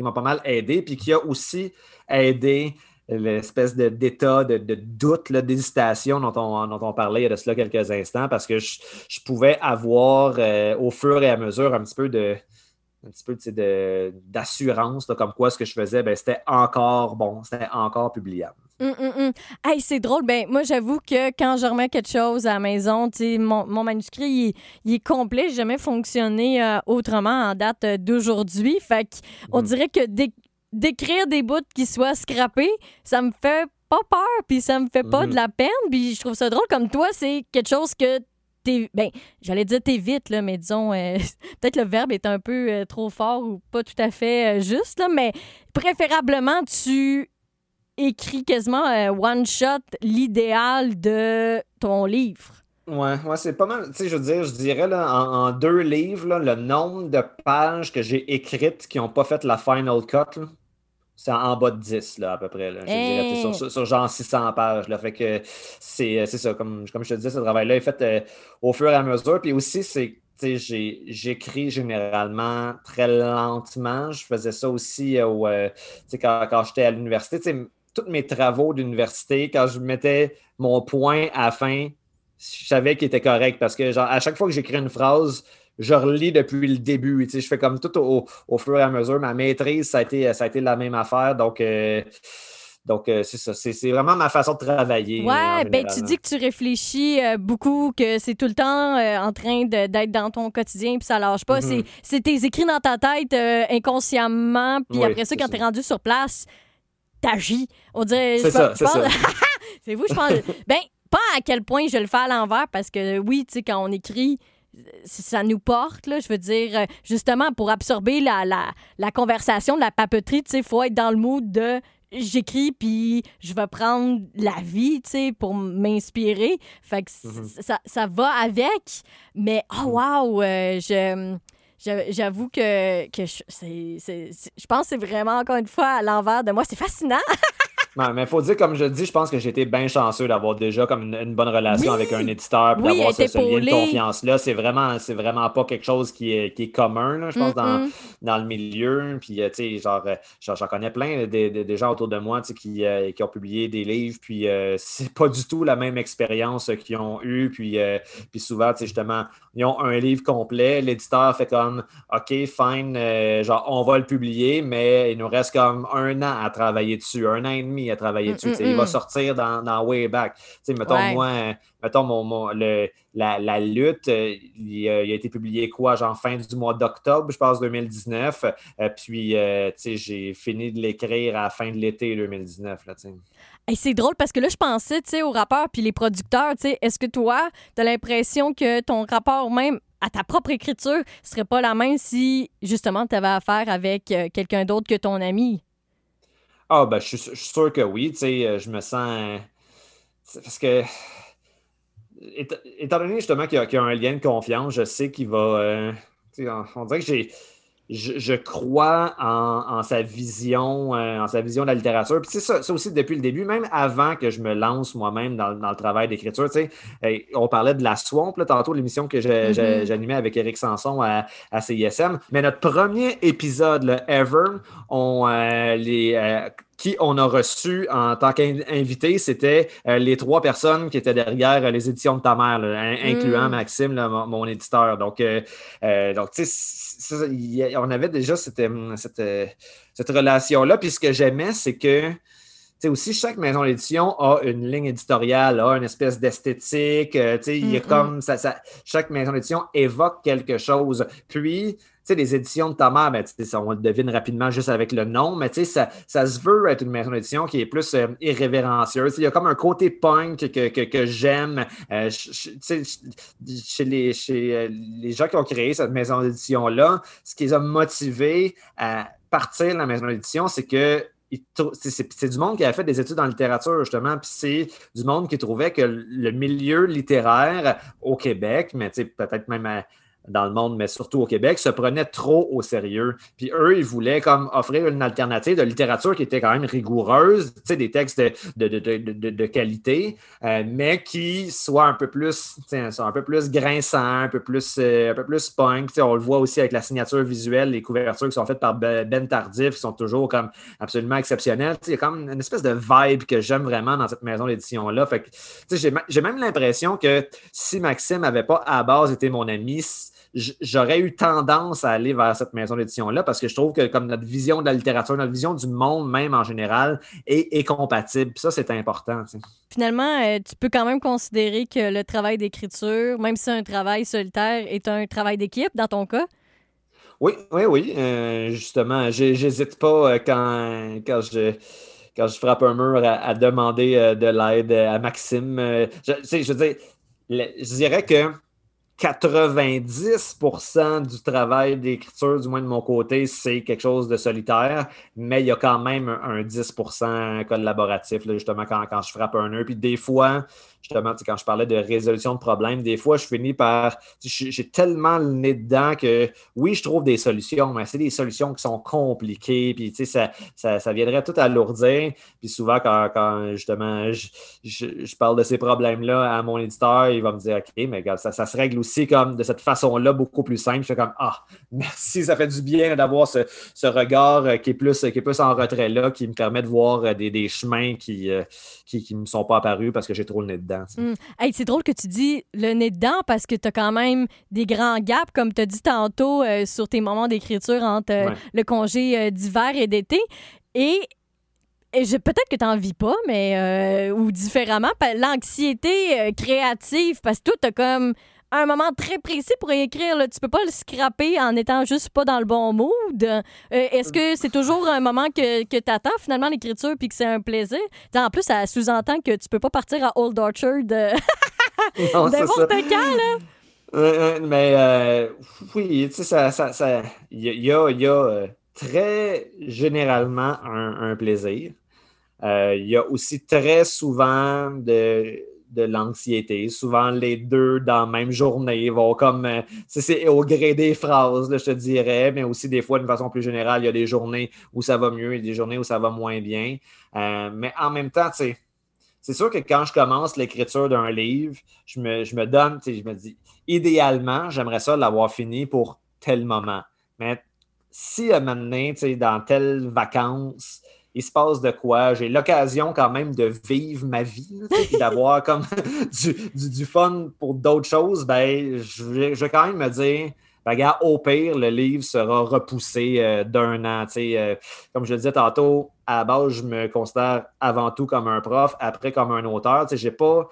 B: m'a pas mal aidé, puis qui a aussi aidé l'espèce d'état de, de, doute, d'hésitation dont on, dont on parlait il y a de cela quelques instants, parce que je, pouvais avoir euh, au fur et à mesure un petit peu de, un petit peu d'assurance, comme quoi ce que je faisais, ben, c'était encore bon, c'était encore publiable.
A: Hum, hum, hum. Hey, c'est drôle. Ben, moi, j'avoue que quand je remets quelque chose à la maison, mon, mon manuscrit, il, est complet. J'ai jamais fonctionné euh, autrement en date euh, d'aujourd'hui. Fait qu'on dirait que d'écrire des bouts qui soient scrappés, ça me fait pas peur, puis ça me fait pas de la peine. Puis je trouve ça drôle. Comme toi, c'est quelque chose que ben, j'allais dire t'es vite, là, mais disons, euh, peut-être le verbe est un peu euh, trop fort ou pas tout à fait euh, juste, là, mais préférablement, tu écris quasiment one-shot l'idéal de ton livre.
B: Ouais, ouais c'est pas mal. Tu sais, je veux dire, je dirais là, en, deux livres, le nombre de pages que j'ai écrites qui n'ont pas fait la final cut, c'est en bas de 10, là, à peu près. Là. Je dirais, sur, sur, genre 600 pages. Là. Fait que c'est ça. Comme, comme je te disais, ce travail-là est fait euh, au fur et à mesure. Puis aussi, c'est j'écris généralement très lentement. Je faisais ça aussi euh, euh, quand, quand j'étais à l'université. Tous mes travaux d'université, quand je mettais mon point à la fin, je savais qu'il était correct parce que genre, à chaque fois que j'écris une phrase, je relis depuis le début. je fais comme tout au, fur et à mesure. Ma maîtrise, ça a été, ça a été la même affaire. Donc, euh, donc euh, c'est ça. C'est vraiment ma façon de travailler.
A: Ouais, ben tu dis que tu réfléchis euh, beaucoup, que c'est tout le temps en train d'être dans ton quotidien, puis ça lâche pas. Mm-hmm. C'est tes écrits dans ta tête inconsciemment, puis après ça, quand tu es rendu sur place, t'agis. On dirait.
B: C'est ça, c'est ça.
A: c'est vous, je pense. ben, à quel point je le fais à l'envers, parce que oui, tu sais, quand on écrit ça nous porte, là, je veux dire, euh, justement, pour absorber la, la, la conversation, la papeterie, tu sais, il faut être dans le mood de j'écris puis je vais prendre la vie, tu sais, pour m'inspirer. Fait que mm-hmm. ça, ça, va avec, mais oh wow, euh, je... J'avoue que, que je, je pense que c'est vraiment, encore une fois, à l'envers de moi. C'est fascinant.
B: mais il faut dire, comme je dis, je pense que j'ai été bien chanceux d'avoir déjà comme une, bonne relation avec un éditeur, puis d'avoir ce, lien de confiance-là. C'est vraiment, c'est vraiment pas quelque chose qui est, qui est commun, je pense, dans, dans, le milieu. Puis, euh, tu sais, genre, euh, j'en connais plein des, gens autour de moi qui, euh, qui ont publié des livres, puis c'est pas du tout la même expérience qu'ils ont eue. Puis, puis souvent, tu sais, justement, ils ont un livre complet, l'éditeur fait comme, OK, fine, genre, on va le publier, mais il nous reste comme un an à travailler dessus, un an et demi à travailler dessus. il va sortir dans, dans Wayback. Mettons, moi, mettons, mon, le, la, lutte, euh, il, a été publié quoi, genre fin du mois d'octobre, je pense, 2019. Euh, puis, euh, j'ai fini de l'écrire à la fin de l'été 2019. Là,
A: c'est drôle parce que là, je pensais aux rappeurs puis les producteurs. Est-ce que toi, tu as l'impression que ton rapport même à ta propre écriture serait pas la même si justement tu avais affaire avec quelqu'un d'autre que ton ami?
B: Ah, ben, je suis, sûr que oui. Tu sais, euh, je me sens. Parce que. Étant donné justement qu'il y, a un lien de confiance, je sais qu'il va. Euh, on dirait que j'ai je, crois en, sa vision, euh, en sa vision de la littérature. Puis ça, ça aussi depuis le début, même avant que je me lance moi-même dans, le travail d'écriture. on parlait de la Swamp, là, tantôt l'émission que mm-hmm. j'animais avec Eric Sanson à, CISM. Mais notre premier épisode, le Ever, on euh, les euh, qui on a reçu en tant qu'invité, c'était les trois personnes qui étaient derrière les éditions de ta mère, incluant mm. Maxime, mon, éditeur. Donc, donc tu sais, on avait déjà cette, euh, euh, cette, relation-là. Puis ce que j'aimais, c'est que aussi, chaque maison d'édition a une ligne éditoriale, a une espèce d'esthétique. Euh, il y a comme ça, chaque maison d'édition évoque quelque chose. Puis, les éditions de ta mère, ben, on le devine rapidement juste avec le nom, mais ça, ça se veut être une maison d'édition qui est plus euh, irrévérencieuse. Il y a comme un côté punk que, que, j'aime. Euh, chez, les, chez euh, les gens qui ont créé cette maison d'édition-là, ce qui les a motivés à partir de la maison d'édition, c'est que c'est du monde qui a fait des études en littérature, justement, puis c'est du monde qui trouvait que le milieu littéraire au Québec, mais peut-être même à, dans le monde, mais surtout au Québec, se prenaient trop au sérieux. Puis eux, ils voulaient comme offrir une alternative de littérature qui était quand même rigoureuse, tu sais, des textes de, de, qualité, euh, mais qui soit un peu plus, un peu plus grinçant, un peu plus, euh, un peu plus punk. on le voit aussi avec la signature visuelle, les couvertures qui sont faites par Ben Tardif, qui sont toujours comme absolument exceptionnelles. Il y a comme une espèce de vibe que j'aime vraiment dans cette maison d'édition-là. Fait que, j'ai même l'impression que si Maxime n'avait pas à base été mon ami, j'aurais eu tendance à aller vers cette maison d'édition-là parce que je trouve que comme notre vision de la littérature, notre vision du monde même en général est, compatible. ça, c'est important.
A: Finalement, euh, tu peux quand même considérer que le travail d'écriture, même si c'est un travail solitaire, est un travail d'équipe dans ton cas?
B: Oui, oui, oui. Euh, justement, j'hésite pas euh, quand, quand je quand je frappe un mur à, demander de l'aide à Maxime. Je, je veux dire, je dirais que 90% du travail d'écriture, du moins de mon côté, c'est quelque chose de solitaire, mais il y a quand même un 10% collaboratif, justement, quand, quand, je frappe un nœud. Puis des fois, justement, quand je parlais de résolution de problèmes, des fois, je finis par. J'ai tellement le nez dedans que oui, je trouve des solutions, mais c'est des solutions qui sont compliquées, puis ça, ça, ça, viendrait tout alourdir. Puis souvent, quand, justement, je, parle de ces problèmes-là à mon éditeur, il va me dire OK, mais ça, ça se règle aussi comme de cette façon-là, beaucoup plus simple. Je fais comme Ah, merci, ça fait du bien d'avoir ce, regard euh, qui est, plus, qui est plus en retrait là, qui me permet de voir euh, des, chemins qui ne euh, qui, me sont pas apparus parce que j'ai trop le nez dedans.
A: Hmm. c'est drôle que tu dis le nez dedans parce que tu as quand même des grands gaps, comme tu as dit tantôt, euh, sur tes moments d'écriture entre euh, le congé euh, d'hiver et d'été. Et peut-être que tu n'en vis pas, mais ou différemment, l'anxiété créative, parce que toi, tu as comme un moment très précis pour écrire. Là. Tu peux pas le scraper en étant juste pas dans le bon mood. Euh, est-ce que c'est toujours un moment que, que tu attends finalement l'écriture puis que c'est un plaisir? en plus, ça sous-entend que tu peux pas partir à Old Orchard euh, n'importe quand.
B: Là. mais euh, oui, tu sais, ça, il y a, y a très généralement un, un plaisir. Il y a aussi très souvent de de l'anxiété. Souvent, les deux dans la même journée vont comme. Euh, c'est au gré des phrases, je te dirais, mais aussi des fois, d'une façon plus générale, il y a des journées où ça va mieux et des journées où ça va moins bien. Euh, mais en même temps, c'est sûr que quand je commence l'écriture d'un livre, je me, je me donne, je me dis, idéalement, j'aimerais ça l'avoir fini pour tel moment. Mais si à un moment donné, dans telle vacances, il se passe de quoi? J'ai l'occasion quand même de vivre ma vie, et d'avoir comme du, fun pour d'autres choses. Ben, je vais, quand même me dire, ben, regarde, au pire, le livre sera repoussé euh, d'un an. Euh, comme je le disais tantôt, à la base, je me considère avant tout comme un prof, après comme un auteur. Je n'ai pas,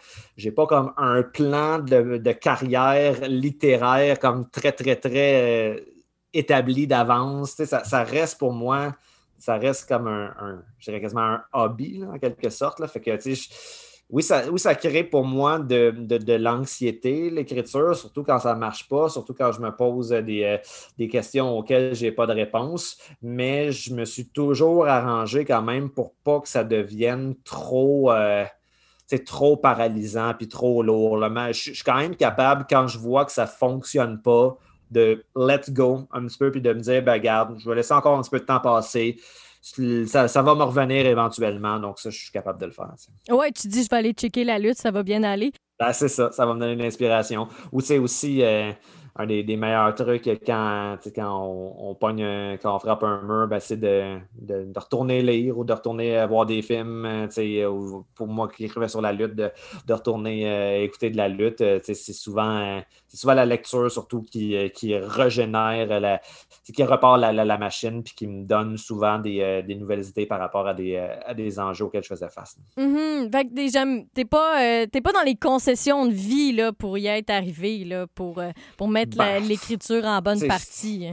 B: pas comme un plan de, carrière littéraire comme très, très, très euh, établi d'avance. Ça reste pour moi ça reste comme un, quasiment un hobby, en quelque sorte. Fait que, oui, ça, ça crée pour moi de, l'anxiété, l'écriture, surtout quand ça ne marche pas, surtout quand je me pose des, euh, questions auxquelles je n'ai pas de réponse. Mais je me suis toujours arrangé quand même pour pas que ça devienne trop. c'est euh, trop paralysant puis trop lourd. Je, je suis quand même capable, quand je vois que ça ne fonctionne pas, de let go un petit peu, puis de me dire, ben, regarde, je vais laisser encore un petit peu de temps passer. Ça, va me revenir éventuellement, donc ça, je suis capable de le faire.
A: Ouais, tu dis, je vais aller checker la lutte, ça va bien aller.
B: Ben, c'est ça, ça va me donner une inspiration. Ou tu sais aussi, euh, un des, meilleurs trucs quand, quand on, on, pogne, quand on frappe un mur, ben, c'est de, retourner lire ou de retourner euh, voir des films. Euh, pour moi qui écrivais sur la lutte, de, retourner euh, écouter de la lutte. c'est souvent, souvent la lecture surtout qui, qui régénère, la, qui repart la, machine puis qui me donne souvent des, nouvelles idées par rapport à des, des enjeux auxquels je faisais face.
A: Mm-hmm. Fait t'es pas, pas dans les concessions de vie là, pour y être arrivé, là, pour, pour mettre ben, l'écriture en bonne partie.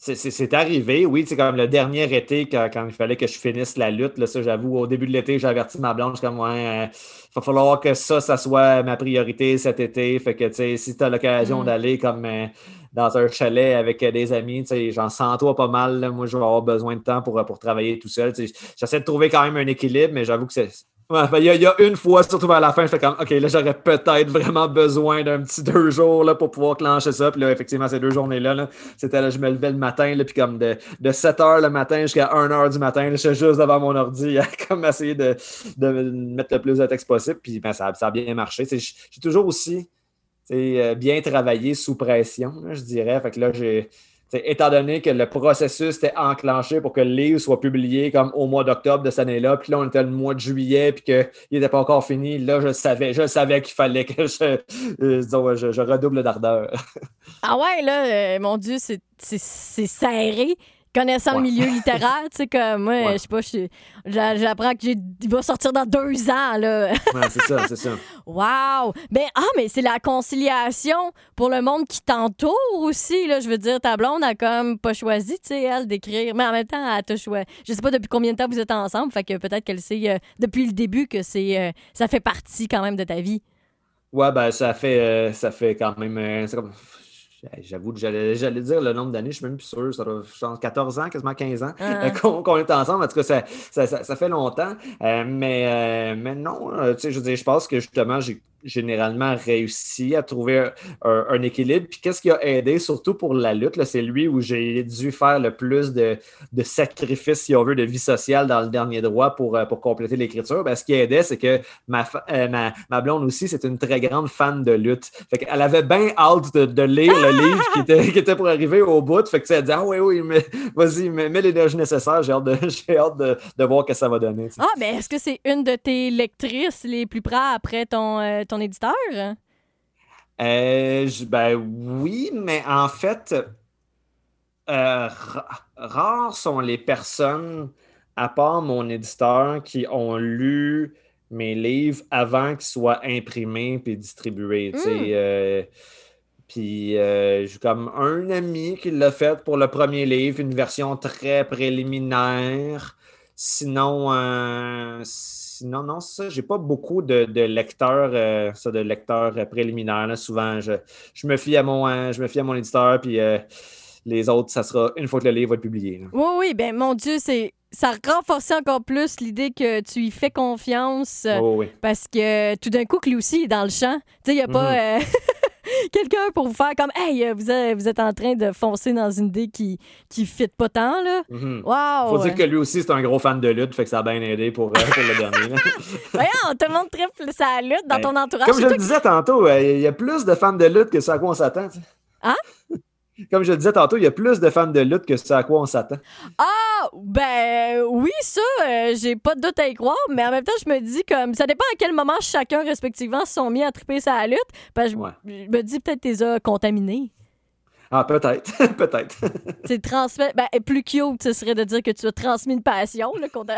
B: C'est arrivé, oui. C'est comme le dernier été, quand, il fallait que je finisse la lutte. Là, ça, j'avoue, au début de l'été, j'ai averti ma blanche comme ouais, il euh, va falloir que ça, ça soit ma priorité cet été. Fait que si tu as l'occasion mm. d'aller comme euh, dans un chalet avec euh, des amis, j'en sens toi pas mal. Moi, je vais avoir besoin de temps pour, pour travailler tout seul. J'essaie de trouver quand même un équilibre, mais j'avoue que ben, il y, a une fois, surtout vers la fin, je fais comme, OK, là, j'aurais peut-être vraiment besoin d'un petit deux jours là, pour pouvoir clencher ça. Puis là, effectivement, ces deux journées-là, c'était là, je me levais le matin, puis comme de, de 7 h le matin jusqu'à 1 h du matin, j'étais juste devant mon ordi à comme essayer de, de, mettre le plus de texte possible. Puis ben, ça, ça, a bien marché. J'ai toujours aussi euh, bien travaillé sous pression, je dirais. Fait que là, j'ai étant donné que le processus était enclenché pour que le livre soit publié comme au mois d'octobre de cette année-là, puis là, on était le mois de juillet, puis qu'il n'était pas encore fini, là, je savais, je savais qu'il fallait que je, je, redouble d'ardeur.
A: ah ouais, là, euh, mon Dieu, c'est serré connaissant le milieu littéraire, tu sais, comme moi, je sais pas, j'apprends qu'il va sortir dans deux ans, là.
B: ouais, c'est ça, c'est ça.
A: Wow! Ben, ah, mais c'est la conciliation pour le monde qui t'entoure aussi, là. Je veux dire, ta blonde a comme pas choisi, tu sais, elle, d'écrire. Mais en même temps, elle t'a choisi. Je sais pas depuis combien de temps vous êtes ensemble, fait que peut-être qu'elle sait euh, depuis le début que c'est euh, ça fait partie quand même de ta vie.
B: Ouais, ben, ça fait, euh, ça fait quand même. J'avoue que j'allais, dire le nombre d'années, je ne suis même plus sûr. Ça doit 14 ans, quasiment 15 ans ah. qu'on, est ensemble. En tout cas, ça, ça, fait longtemps. Euh, mais, euh, mais non, euh, je, je pense que justement, j'ai généralement réussi à trouver un, équilibre. Puis qu'est-ce qui a aidé, surtout pour la lutte, c'est lui où j'ai dû faire le plus de, sacrifices, si on veut, de vie sociale dans le dernier droit pour, euh, pour compléter l'écriture. Ben, ce qui aidait, c'est que ma, euh, ma, ma, blonde aussi, c'est une très grande fan de lutte. Fait qu'elle avait bien hâte de, lire le livre qui était, qui était pour arriver au bout. Fait que elle dit Ah oui, oui, mais vas-y, mets, l'énergie nécessaire, j'ai hâte, de, hâte de, voir ce que ça va donner.
A: Ah, mais est-ce que c'est une de tes lectrices les plus près après ton, euh, ton éditeur?
B: Euh, ben oui, mais en fait, euh, rares sont les personnes, à part mon éditeur, qui ont lu mes livres avant qu'ils soient imprimés puis distribués. Hmm. Euh, puis j'ai comme un ami qui l'a fait pour le premier livre, une version très préliminaire. Sinon, non, non, ça, j'ai pas beaucoup de, lecteurs, euh, ça, de lecteurs euh, préliminaires. Souvent, je, me fie à mon, euh, je me fie à mon éditeur, puis les autres, ça sera une fois que le livre va être publié.
A: Oui, oui, ben mon Dieu, c'est ça renforce encore plus l'idée que tu y fais confiance. Parce que tout d'un coup, que lui aussi est dans le champ. Tu sais, il n'y a pas. Mhm. quelqu'un pour vous faire comme Hey, euh, vous êtes, vous êtes en train de foncer dans une idée qui qui fit pas tant là.
B: Mm Faut dire que lui aussi c'est un gros fan de lutte, fait que ça a bien aidé pour, euh, le dernier.
A: Voyons, tout le monde triple sa lutte dans ben, ton entourage.
B: Comme je le disais tantôt, euh, il y a plus de fans de lutte que ce à quoi on s'attend.
A: Hein?
B: Comme je le disais tantôt, il y a plus de fans de lutte que ce à quoi on s'attend.
A: Ah, ben oui, ça, euh, j'ai pas de doute à y croire, mais en même temps, je me dis comme ça dépend à quel moment chacun respectivement se sont mis à triper sa lutte. Ben, je, me dis peut-être que tu les as contaminés.
B: Ah, peut-être, peut-être.
A: C'est transmettre. Ben, plus cute, ce serait de dire que tu as transmis une passion. Là,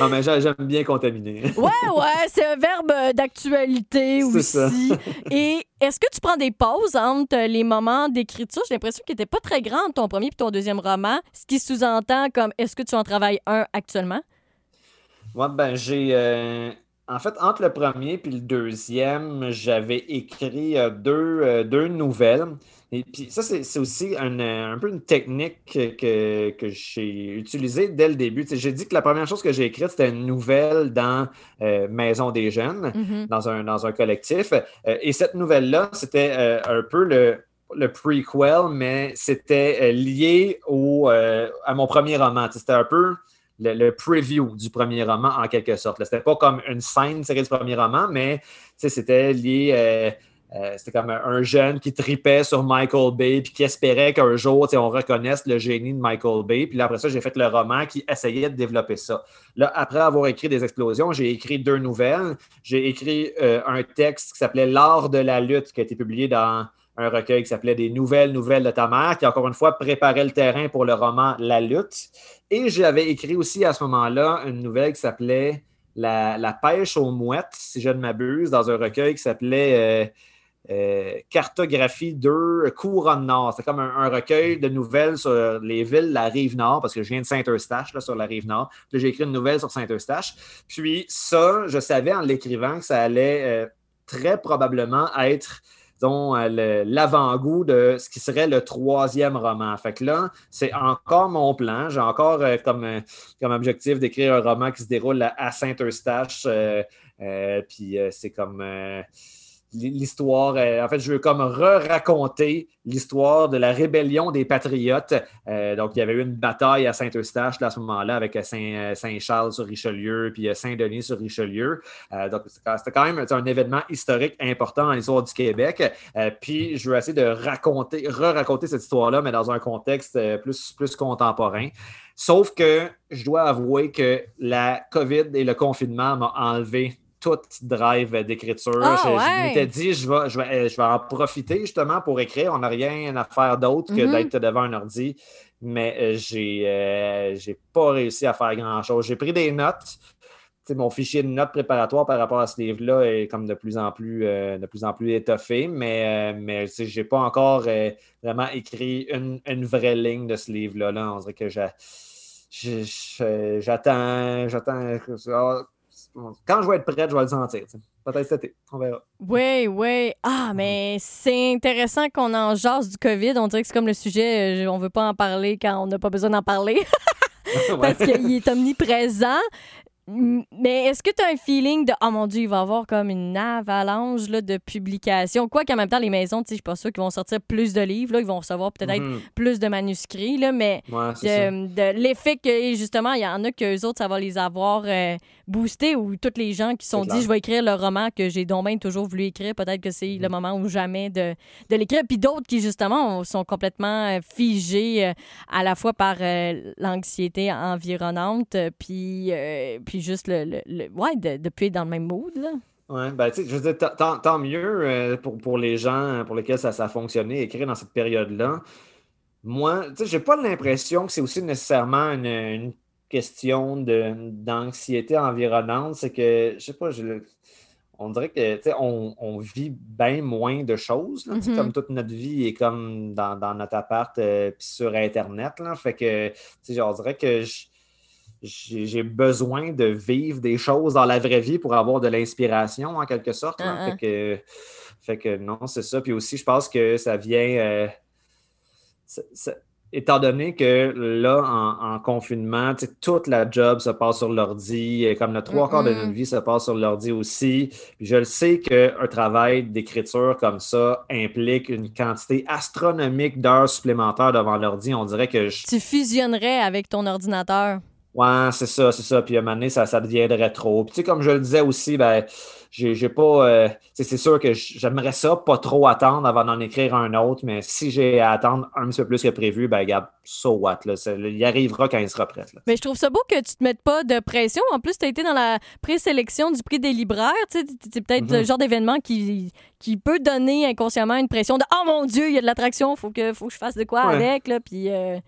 B: ah, mais j'aime bien contaminer.
A: ouais, ouais, c'est un verbe d'actualité aussi. Et est-ce que tu prends des pauses entre les moments d'écriture? J'ai l'impression qu'il n'était pas très grand ton premier et ton deuxième roman, ce qui sous-entend comme est-ce que tu en travailles un actuellement?
B: Moi, ben, j'ai. Euh, en fait, entre le premier et le deuxième, j'avais écrit euh, deux, euh, deux nouvelles. Et puis ça, c'est aussi un, peu une technique que, j'ai utilisée dès le début. j'ai dit que la première chose que j'ai écrite, c'était une nouvelle dans euh, Maison des Jeunes, mm-hmm. dans, un, dans un collectif. Euh, et cette nouvelle-là, c'était euh, un peu le, le prequel, mais c'était lié au, à mon premier roman. C'était un peu le, preview du premier roman en quelque sorte. C'était pas comme une scène tirée du premier roman, mais c'était lié euh, c'était comme un, jeune qui tripait sur Michael Bay puis qui espérait qu'un jour on reconnaisse le génie de Michael Bay. Puis là, après ça, j'ai fait le roman qui essayait de développer ça. Là, après avoir écrit des explosions, j'ai écrit deux nouvelles. J'ai écrit euh, un texte qui s'appelait L'art de la lutte qui a été publié dans un recueil qui s'appelait Des nouvelles nouvelles de ta mère, qui encore une fois préparait le terrain pour le roman La lutte. Et j'avais écrit aussi à ce moment-là une nouvelle qui s'appelait la, pêche aux mouettes, si je ne m'abuse, dans un recueil qui s'appelait euh, euh, cartographie 2 Couronne Nord. C'est comme un, recueil de nouvelles sur les villes de la rive nord, parce que je viens de Saint-Eustache, sur la rive nord. Puis j'ai écrit une nouvelle sur Saint-Eustache. Puis ça, je savais en l'écrivant que ça allait euh, très probablement être euh, l'avant-goût de ce qui serait le troisième roman. Fait que là, c'est encore mon plan. J'ai encore comme, comme objectif d'écrire un roman qui se déroule à, Saint-Eustache. puis c'est comme l'histoire. en fait, je veux comme re-raconter l'histoire de la rébellion des Patriotes. donc, il y avait eu une bataille à Saint-Eustache à ce moment-là avec Saint-Charles sur Richelieu, puis Saint-Denis sur Richelieu. donc, c'était quand même un événement historique important dans l'histoire du Québec. puis, je veux essayer de raconter, re-raconter cette histoire-là, mais dans un contexte plus, plus contemporain. Sauf que je dois avouer que la COVID et le confinement m'ont enlevé toute drive d'écriture.
A: Ah,
B: je, m'étais dit, je vais, je, vais, je vais en profiter justement pour écrire. On n'a rien à faire d'autre que
A: Mhm.
B: d'être devant un ordi. Mais euh, j'ai euh, j'ai pas réussi à faire grand-chose. J'ai pris des notes. Mon fichier de notes préparatoire par rapport à ce livre-là est comme de plus en plus, euh, de plus, en plus étoffé, mais, euh, mais sais, j'ai pas encore euh, vraiment écrit une, une vraie ligne de ce livre-là. Là. On dirait que j'a- je- je- j'attends. J'attends. Quand je vais être prête, je vais le sentir. Peut-être cet été. On verra.
A: Oui, oui. Ah, mais c'est intéressant qu'on en jase du COVID. On dirait que c'est comme le sujet, euh, on veut pas en parler quand on n'a pas besoin d'en parler parce qu'il est omniprésent. Mais est-ce que tu as un feeling de Oh mon Dieu, il va y avoir comme une avalanche là, de publications? Quoi qu'en même temps, les maisons, je suis pas sûre qu'ils vont sortir plus de livres, là, ils vont recevoir peut-être
B: Mhm.
A: plus de manuscrits, là, mais
B: Ouais, c'est ça.
A: de, de l'effet que justement, il y en a que autres, ça va les avoir euh, boostés ou tous les gens qui sont dit
B: clair.
A: je vais écrire le roman que j'ai bien toujours voulu écrire, peut-être que c'est le moment ou jamais de, de l'écrire. Puis d'autres qui justement ont- sont complètement euh, figés euh, à la fois par euh, l'anxiété environnante, puis, euh, puis juste le, le, le- ouais, de, de plus être dans le même mood. Là.
B: Ouais, ben, tu sais, je veux dire, tant- tant, tant mieux euh, pour, pour les gens pour lesquels ça, ça a fonctionné, écrire dans cette période-là. Moi, tu sais, j'ai pas l'impression que c'est aussi nécessairement une, une question d'anxiété environnante. C'est que, je sais pas, je- on dirait que, on, on vit bien moins de choses, là,
A: Mhm.
B: comme toute notre vie est comme dans, dans notre appart euh, puis sur Internet, là. Fait que, tu sais, on dirait que j'ai besoin de vivre des choses dans la vraie vie pour avoir de l'inspiration, en quelque sorte. là.
A: Ah, ah.
B: Fait, que, fait que non, c'est ça. Puis aussi, je pense que ça vient. euh, ça- ça- étant donné que là, en, en confinement, toute la job se passe sur l'ordi, et comme le trois quarts de notre vie se passe sur l'ordi aussi. Puis je le sais qu'un travail d'écriture comme ça implique une quantité astronomique d'heures supplémentaires devant l'ordi. On dirait que je
A: Tu fusionnerais avec ton ordinateur.
B: Ouais, c'est ça, c'est ça. Puis à un moment donné, ça, ça deviendrait trop. Puis tu sais, comme je le disais aussi, ben, j'ai j'ai pas. euh, c'est sûr que j'aimerais ça, pas trop attendre avant d'en écrire un autre, mais si j'ai à attendre un petit peu plus que prévu, ben, regarde, so what, là. Il arrivera quand il sera prêt, là.
A: Mais je trouve ça beau que tu te mettes pas de pression. En plus, tu as été dans la présélection du prix des libraires. Tu sais, c'est peut-être
B: Mhm.
A: le genre d'événement qui, qui peut donner inconsciemment une pression de Oh mon Dieu, il y a de l'attraction, faut que, faut que je fasse de quoi
B: Ouais.
A: avec. Là, puis, euh,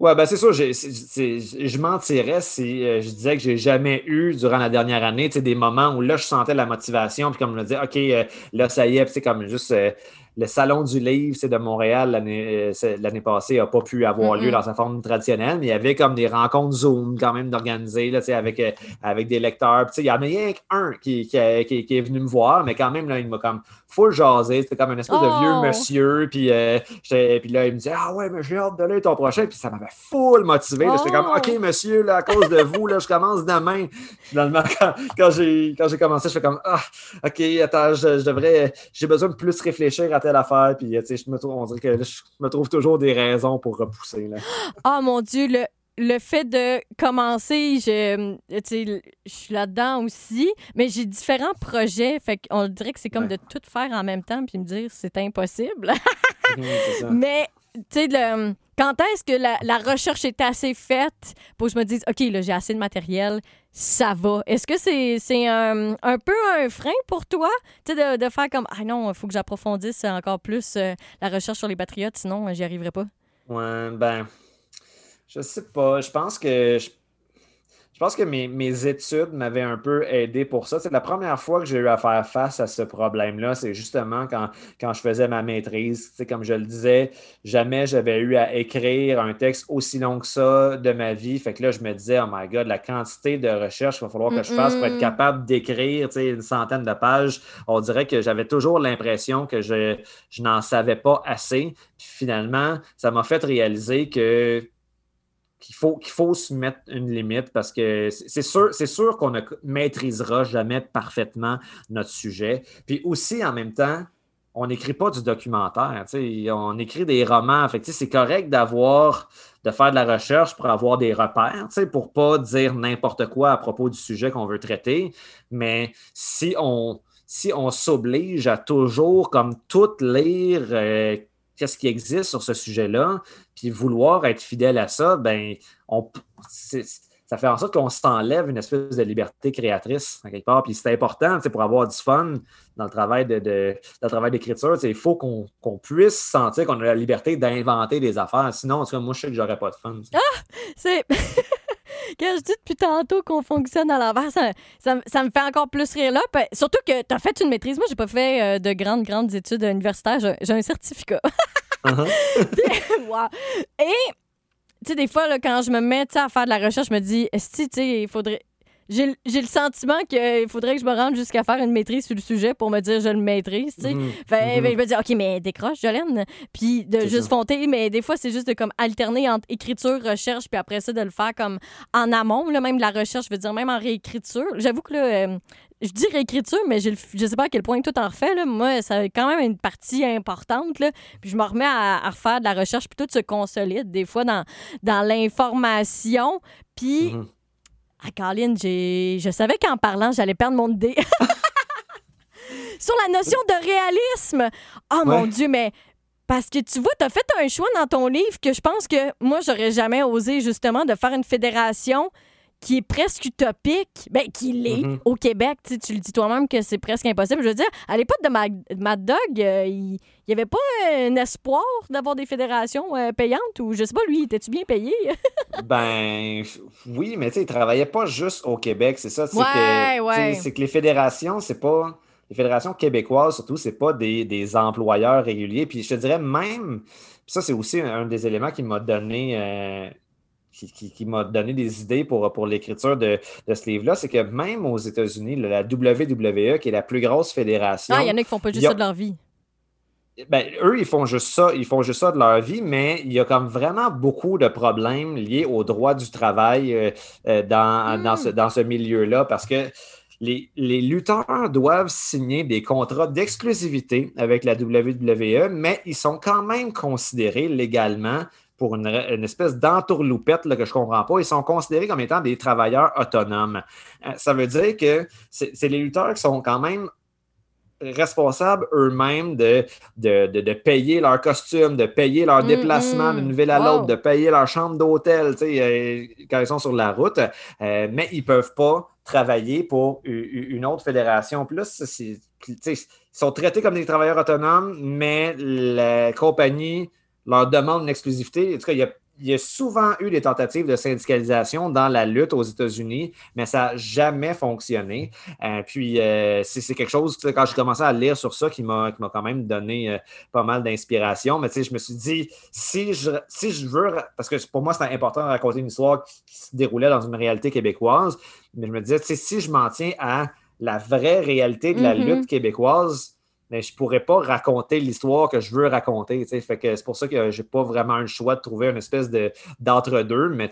B: Ouais, ben c'est c'est- c'est- je mentirais si euh, je disais que j'ai jamais eu durant la dernière année, des moments où là, je sentais la motivation, puis comme je me disais, OK, euh, là, ça y est, sais, comme juste euh, le salon du livre c'est de Montréal l'année euh, passée n'a pas pu avoir lieu dans sa forme traditionnelle, mais il y avait comme des rencontres Zoom quand même d'organiser, avec, euh, avec des lecteurs. Il y en a rien qu'un qui, qui, a- qui- qui est venu me voir, mais quand même, là, il m'a comme full jasé. C'était comme un espèce
A: Oh!
B: de vieux monsieur. Puis, euh, puis là, il me disait Ah ouais, mais j'ai hâte de lire ton prochain. Puis ça m'avait full motivé. J'étais comme
A: Oh!
B: OK, monsieur, là, à cause de vous, là, je commence demain. Finalement, quand, quand j'ai commencé, je fais comme Ah, OK, attends, je, je devrais. J'ai besoin de plus réfléchir à telle affaire. Puis, euh, tu sais, je me trouve, on dirait que là, je me trouve toujours des raisons pour repousser. Là.
A: Oh mon Dieu, le, le fait de commencer, je, je suis là-dedans aussi, mais j'ai différents projets. Fait qu'on dirait que c'est comme
B: Ouais.
A: de tout faire en même temps puis me dire c'est impossible.
B: Mhm.
A: Mais, tu sais, le- quand est-ce que la, recherche est assez faite pour que je me dise, OK, là, j'ai assez de matériel, ça va? Est-ce que c'est un, peu un frein pour toi, tu sais, de, faire comme, ah non, il faut que j'approfondisse encore plus euh, la recherche sur les patriotes, sinon, j'y arriverai pas?
B: Ouais, ben, je sais pas. Je pense que je, je pense que mes, mes études m'avaient un peu aidé pour ça. C'est la première fois que j'ai eu à faire face à ce problème-là. C'est justement quand, quand je faisais ma maîtrise. Comme je le disais, jamais j'avais eu à écrire un texte aussi long que ça de ma vie. Fait que là, je me disais, oh my God, la quantité de recherche qu'il va falloir que je fasse pour être capable d'écrire tu sais, une centaine de pages. On dirait que j'avais toujours l'impression que je, je n'en savais pas assez. Puis finalement, ça m'a fait réaliser que qu'il faut, faut se mettre une limite parce que c'est sûr, sûr qu'on ne maîtrisera jamais parfaitement notre sujet. Puis aussi, en même temps, on n'écrit pas du documentaire, on écrit des romans. c'est correct d'avoir, de faire de la recherche pour avoir des repères, pour ne pas dire n'importe quoi à propos du sujet qu'on veut traiter. Mais si on, si on s'oblige à toujours, comme tout lire, euh, qu'est-ce qui existe sur ce sujet-là, puis vouloir être fidèle à ça, ben, ça fait en sorte qu'on s'enlève une espèce de liberté créatrice, en quelque part. Puis c'est important, pour avoir du fun dans le travail de, de travail d'écriture, il faut qu'on puisse sentir qu'on a la liberté d'inventer des affaires. Sinon, en tout cas, moi, je sais que j'aurais pas de fun.
A: Ah! C'est. Quand je dis depuis tantôt qu'on fonctionne à l'envers, ça, ça, me fait encore plus rire là. Surtout que tu as fait une maîtrise. Moi, j'ai pas fait euh, de grandes, grandes études universitaires. J'ai un certificat. Uh-huh. Et tu sais, des fois, là, quand je me mets à faire de la recherche, je me dis, est-ce tu sais, il faudrait. J'ai le sentiment qu'il faudrait que je me rende jusqu'à faire une maîtrise sur le sujet pour me dire je le maîtrise, tu sais. Mhm. Mhm. Ben, je me dis, OK, mais décroche, Jolene. Puis de juste fonter, mais des fois, c'est juste de comme alterner entre écriture, recherche, puis après ça, de le faire comme en amont, là, même la recherche, je veux dire, même en réécriture. J'avoue que là, euh, je dis réécriture, mais je ne sais pas à quel point tout en refait. Là. Moi, ça quand même une partie importante. Là. Puis je me remets à, refaire de la recherche plutôt de se consolide, des fois dans, dans l'information. Puis, mm je savais qu'en parlant, j'allais perdre mon idée. Sur la notion de réalisme. Oh mon Dieu, mais parce que tu vois, tu as fait un choix dans ton livre que je pense que moi, j'aurais jamais osé justement de faire une fédération qui est presque utopique, ben, qui l'est mm-hmm. au Québec. Tu, le dis toi-même que c'est presque impossible. Je veux dire, à l'époque de Mad, Dog, euh, il n'y avait pas un espoir d'avoir des fédérations euh, payantes ou je sais pas, lui, étais-tu bien payé?
B: ben oui, mais tu sais, il travaillait pas juste au Québec, c'est ça.
A: C'est que,
B: c'est que les fédérations, c'est pas. Les fédérations québécoises, surtout, c'est pas des, des, employeurs réguliers. Puis je te dirais même, ça, c'est aussi un des éléments qui m'a donné. Euh, qui, m'a donné des idées pour, pour l'écriture de, ce livre-là, c'est que même aux États-Unis, la WWE, qui est la plus grosse fédération.
A: Ah, il y en a qui font pas juste ça de leur vie.
B: Ben, eux, ils font juste ça, ils font juste ça de leur vie, mais il y a comme vraiment beaucoup de problèmes liés au droit du travail euh, euh, dans, dans, ce, hmm. dans ce milieu-là parce que les, les, lutteurs doivent signer des contrats d'exclusivité avec la WWE, mais ils sont quand même considérés légalement pour une, espèce d'entourloupette que je ne comprends pas. Ils sont considérés comme étant des travailleurs autonomes. Euh, ça veut dire que c'est les lutteurs qui sont quand même responsables eux-mêmes de, de, payer leur costume, de payer leur mm, déplacement mm. d'une ville à l'autre, de payer leur chambre d'hôtel euh, quand ils sont sur la route, euh, mais ils ne peuvent pas travailler pour une autre fédération. Plus, ils sont traités comme des travailleurs autonomes, mais la compagnie leur demande une exclusivité. En tout cas, il y a, souvent eu des tentatives de syndicalisation dans la lutte aux États-Unis, mais ça n'a jamais fonctionné. Euh, puis, euh, c'est quelque chose, quand j'ai commencé à lire sur ça, qui m'a quand même donné euh, pas mal d'inspiration. Mais je me suis dit, si je, si je veux, parce que pour moi, c'était important de raconter une histoire qui, se déroulait dans une réalité québécoise, mais je me disais, si je m'en tiens à la vraie réalité de la mm-hmm. lutte québécoise, mais je ne pourrais pas raconter l'histoire que je veux raconter. C'est pour ça que je n'ai pas vraiment un choix de trouver une espèce d'entre-deux. Mais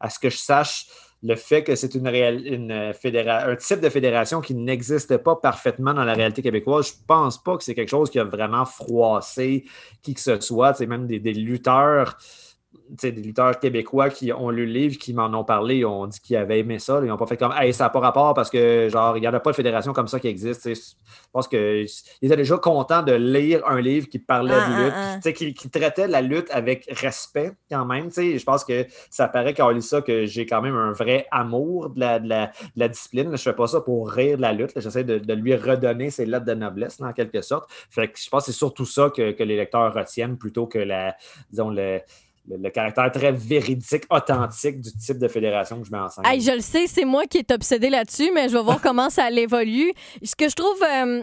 B: à ce que je sache, le fait que c'est une, une un type de fédération qui n'existe pas parfaitement dans la réalité québécoise, je ne pense pas que c'est quelque chose qui a vraiment froissé qui que ce soit. Même des, des lutteurs des lutteurs québécois qui ont lu le livre, qui m'en ont parlé, ont dit qu'ils avaient aimé ça. ils n'ont pas fait comme Hey, ça n'a pas rapport parce que genre, il n'y en a pas de fédération comme ça qui existe. Je pense qu'ils étaient déjà contents de lire un livre qui parlait ah, de lutte, ah, ah. Qui, traitait la lutte avec respect quand même. Je pense que ça paraît quand on lit ça que j'ai quand même un vrai amour de la, de la, discipline. Je ne fais pas ça pour rire de la lutte. J'essaie de, lui redonner ses lettres de noblesse, en quelque sorte. Fait que je pense que c'est surtout ça que, que les lecteurs retiennent plutôt que la, disons, le le, caractère très véridique, authentique du type de fédération que je mets en scène.
A: je le sais, c'est moi qui est obsédé là-dessus, mais je vais voir comment ça évolue. Ce que je trouve. Euh,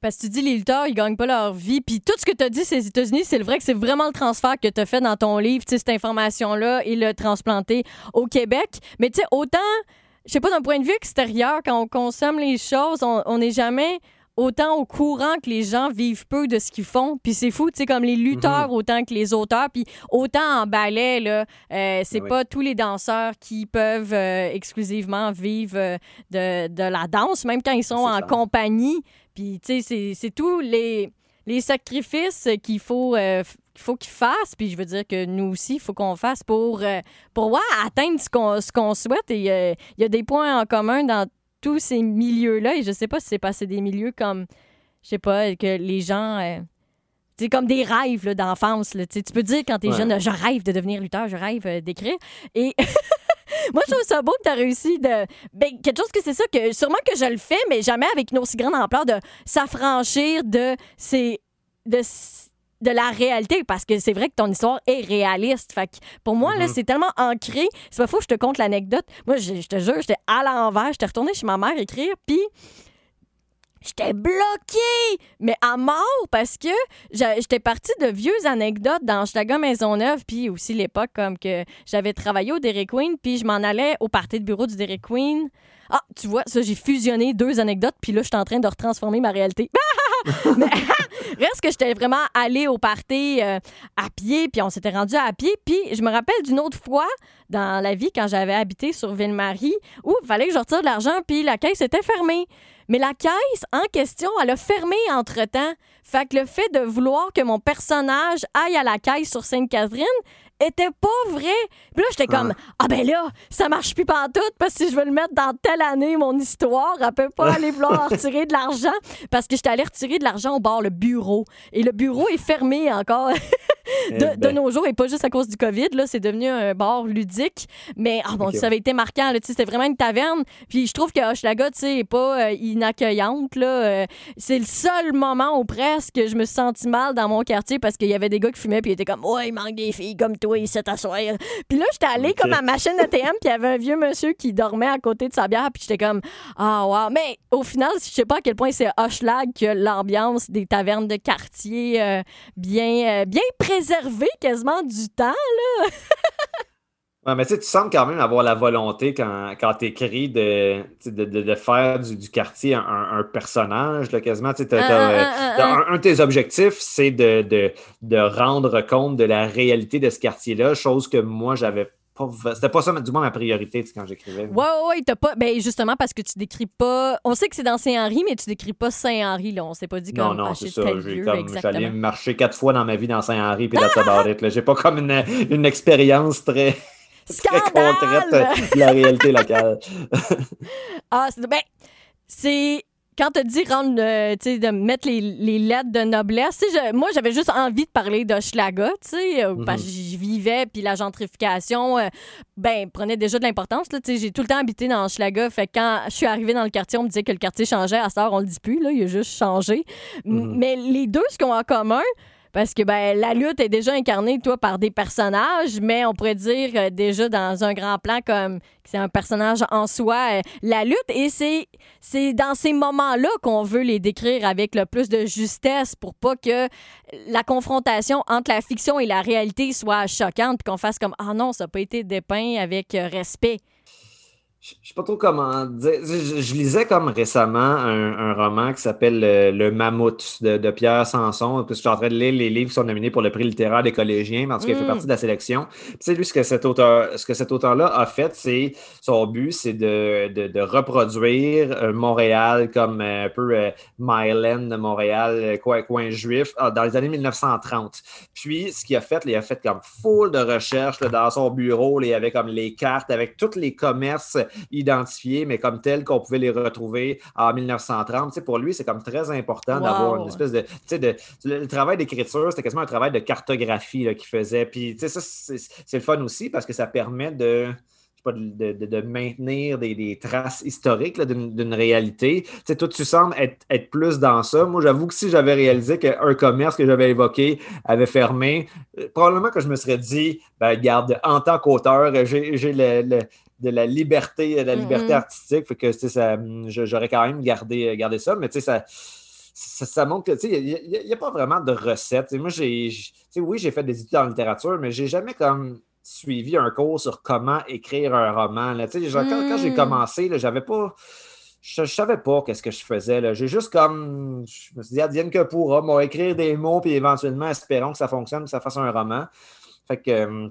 A: parce que tu dis les lutteurs, ils gagnent pas leur vie. Puis tout ce que tu as dit, ces États-Unis, c'est vrai que c'est vraiment le transfert que tu as fait dans ton livre, cette information-là, et le transplanter au Québec. Mais tu sais, autant, je sais pas, d'un point de vue extérieur, quand on consomme les choses, on n'est jamais autant au courant que les gens vivent peu de ce qu'ils font. Puis c'est fou, tu sais, comme les lutteurs
B: Mhm.
A: autant que les auteurs. Puis autant en ballet, là, euh, c'est
B: Oui.
A: pas tous les danseurs qui peuvent euh, exclusivement vivre euh, de, de la danse, même quand ils sont en compagnie. Puis, tu sais, c'est- c'est tous les, les sacrifices qu'il faut... euh, qu'il faut qu'ils fassent, puis je veux dire que nous aussi, il faut qu'on fasse pour, pour ouais, atteindre ce qu'on souhaite. Et il y a des points en commun dans tous ces milieux-là. Et je sais pas si c'est passé des milieux comme, je sais pas, que les gens. euh, c'est comme des rêves d'enfance. Tu peux dire quand t'es
B: Ouais.
A: jeune, je rêve de devenir lutteur, je rêve euh, d'écrire. Et moi, je trouve ça beau que tu as réussi de. Ben, quelque chose que c'est ça, que sûrement que je le fais, mais jamais avec une aussi grande ampleur de s'affranchir de ces. de de la réalité parce que c'est vrai que ton histoire est réaliste. Fait que pour moi, là,
B: Mhm.
A: c'est tellement ancré. C'est pas faux, je te conte l'anecdote. Moi, je, je te jure, j'étais à l'envers. J'étais retournée chez ma mère écrire, puis J'étais bloquée, mais à mort parce que j'étais partie de vieuses anecdotes dans Schlager Maisonneuve, puis aussi l'époque comme que j'avais travaillé au Dairy Queen, puis je m'en allais au party de bureau du Dairy Queen. Ah, tu vois, ça, j'ai fusionné deux anecdotes, puis là, je suis en train de retransformer ma réalité. mais reste que j'étais vraiment allée au party euh, à pied, puis on s'était rendu à pied, puis je me rappelle d'une autre fois dans la vie quand j'avais habité sur Ville-Marie où il fallait que je retire de l'argent, puis la caisse était fermée. Mais la caisse en question, elle a fermé entre-temps. Fait que le fait de vouloir que mon personnage aille à la caisse sur Sainte-Catherine était pas vrai. Puis là, j'étais comme, ah ben là, ça marche plus pantoute parce que si je veux le mettre dans telle année, mon histoire, elle peut pas aller vouloir retirer de l'argent parce que j'étais allée retirer de l'argent au bord le bureau. Et le bureau est fermé encore
B: Eh
A: de, de
B: ben.
A: nos jours et pas juste à cause du COVID. Là, c'est devenu un bar ludique. Mais ah bon, ça avait été marquant. Là, c'était vraiment une taverne. Puis je trouve que Hochelaga, tu sais, est pas euh, inaccueillante. Là. Euh, c'est le seul moment où presque je me suis mal dans mon quartier parce qu'il y avait des gars qui fumaient puis ils étaient comme ouais, il manque des filles comme toi ici t'asseoir. Puis là, j'étais allée comme à ma chaîne ATM puis il y avait un vieux monsieur qui dormait à côté de sa bière puis j'étais comme ah wow. Mais au final, je sais pas à quel point c'est Hochelag que l'ambiance des tavernes de quartier euh, bien, euh, bien préservée quasiment du temps.
B: Ouais, mais tu sembles quand même avoir la volonté quand, quand tu écris de, de, de, de faire du, du quartier un, un- personnage, là, quasiment. Tu sais, t'as-
A: Un,
B: t'as,
A: un, un,
B: t'as
A: un.
B: un, un de tes objectifs, c'est de, de, de rendre compte de la réalité de ce quartier-là, chose que moi, j'avais pas. C'était pas ça, du moins ma priorité quand j'écrivais.
A: Ouais, ouais, ouais, t'as pas. Ben, justement, parce que tu décris pas. On sait que c'est dans Saint-Henri, mais tu décris pas Saint-Henri, là. On s'est pas dit
B: Non,
A: comme
B: non,
A: ah,
B: c'est ça. J'ai
A: lieu,
B: comme, j'allais marcher quatre fois dans ma vie dans Saint-Henri, puis that's about it, là. J'ai pas comme une, une expérience très
A: Scandale!
B: de la réalité locale.
A: Ah, c'est. Ben, c'est. Quand t'as dit rendre, euh, tu de mettre les, les lettres de noblesse, tu sais, je- moi, j'avais juste envie de parler tu sais, euh, parce que j'y vivais, puis la gentrification, euh, ben, prenait déjà de l'importance, tu sais, j'ai tout le temps habité dans Hochelaga, fait que quand je suis arrivée dans le quartier, on me disait que le quartier changeait, à cette heure, on le dit plus, là, il a juste changé.
B: Mhm.
A: Mais les deux, ce qu'ils ont en commun, parce que ben, la lutte est déjà incarnée, toi, par des personnages, mais on pourrait dire euh, déjà dans un grand plan comme c'est un personnage en soi, euh, la lutte. Et c'est, c'est dans ces moments-là qu'on veut les décrire avec le plus de justesse pour pas que la confrontation entre la fiction et la réalité soit choquante, qu'on fasse comme Ah non, ça n'a pas été dépeint avec euh, respect.
B: Je je sais pas trop comment dire. Je, je lisais comme récemment un, un roman qui s'appelle Le, Le Mammouth de, de Pierre Sanson, parce que je suis en train de lire les livres qui sont nominés pour le prix littéraire des collégiens, mais en tout cas, il fait
A: Mm.
B: partie de la sélection. Sais, lui, ce que cet auteur, ce que cet auteur-là a fait, c'est son but, c'est de, de, de reproduire euh, Montréal comme euh, un peu euh, Myland de Montréal, euh, coin, coin juif, ah, dans les années 1930. Puis, ce qu'il a fait, il a fait comme full de recherches là, dans son bureau. là, il y avait comme les cartes avec tous les commerces identifiés, mais comme tels qu'on pouvait les retrouver en 1930. Tu sais, pour lui, c'est comme très important
A: Wow.
B: d'avoir une espèce de. Tu sais, de, le, le travail d'écriture, c'était quasiment un travail de cartographie qu'il faisait. Puis, tu sais, ça, c'est le fun aussi parce que ça permet de. de, de- de maintenir des, des traces historiques d'une réalité. Tu sais, toi, tu sembles être, être plus dans ça. Moi, j'avoue que si j'avais réalisé qu'un commerce que j'avais évoqué avait fermé, euh, probablement que je me serais dit, ben, garde, en tant qu'auteur, j'ai j'ai le- le- de la liberté, de la liberté
A: Mhm.
B: artistique, fait que ça, je- j'aurais quand même gardé, gardé ça, mais tu sais, ça, ça, ça montre que tu sais, il n'y a, pas vraiment de recette. Moi, j'ai, oui, j'ai fait des études en littérature, mais j'ai jamais comme suivi un cours sur comment écrire un roman. Là. Quand, quand j'ai
A: Mm.
B: commencé, j'avais pas. je, ne savais pas qu'est-ce que je faisais. J'ai juste comme. Je me suis dit, advienne que pourra. Moi, écrire des mots, puis éventuellement, espérons que ça fonctionne, que ça fasse un roman. Fait que.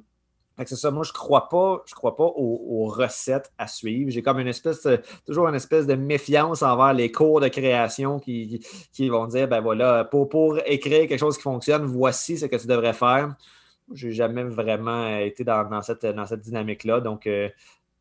B: C'est ça, moi je crois pas, je crois pas aux, recettes à suivre. J'ai comme une espèce, toujours une espèce de méfiance envers les cours de création qui, vont dire ben voilà, pour, pour écrire quelque chose qui fonctionne, voici ce que tu devrais faire. Je n'ai jamais vraiment été dans, cette, dans cette dynamique-là. Donc, euh,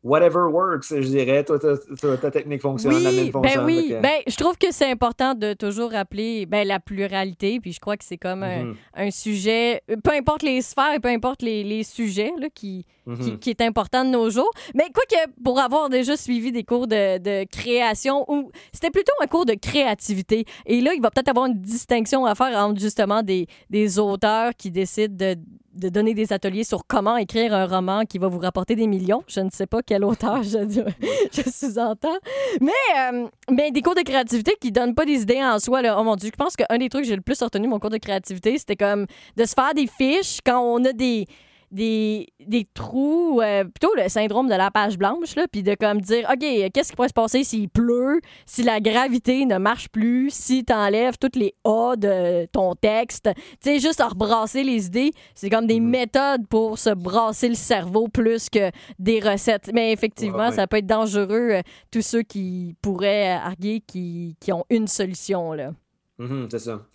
B: whatever works, je dirais. Toi, ta, technique fonctionne,
A: la
B: mienne ben fonctionne.
A: Ben oui, ben, je trouve que c'est important de toujours rappeler ben, la pluralité. Puis je crois que c'est comme un, mm-hmm. sujet, peu importe les sphères et peu importe les, les sujets là, qui, mm-hmm. qui, est important de nos jours. Mais quoi que pour avoir déjà suivi des cours de, de création, ou c'était plutôt un cours de créativité. Et là, il va peut-être avoir une distinction à faire entre justement des, des auteurs qui décident de de donner des ateliers sur comment écrire un roman qui va vous rapporter des millions. Je ne sais pas quel auteur je, je sous-entends. Mais, euh, mais des cours de créativité qui ne donnent pas des idées en soi. Là. Oh mon Dieu, je pense qu'un des trucs que j'ai le plus retenu mon cours de créativité, c'était comme de se faire des fiches quand on a des des, des trous, euh, plutôt le syndrome de la page blanche, là, puis de comme dire, OK, qu'est-ce qui pourrait se passer s'il pleut, si la gravité ne marche plus, si tu enlèves toutes les A de ton texte. Tu sais, juste à rebrasser les idées, c'est comme des mhm. méthodes pour se brasser le cerveau plus que des recettes. Mais effectivement, ça peut être dangereux, euh, tous ceux qui pourraient arguer qui, qui ont une solution, là.
B: Mhm, c'est ça.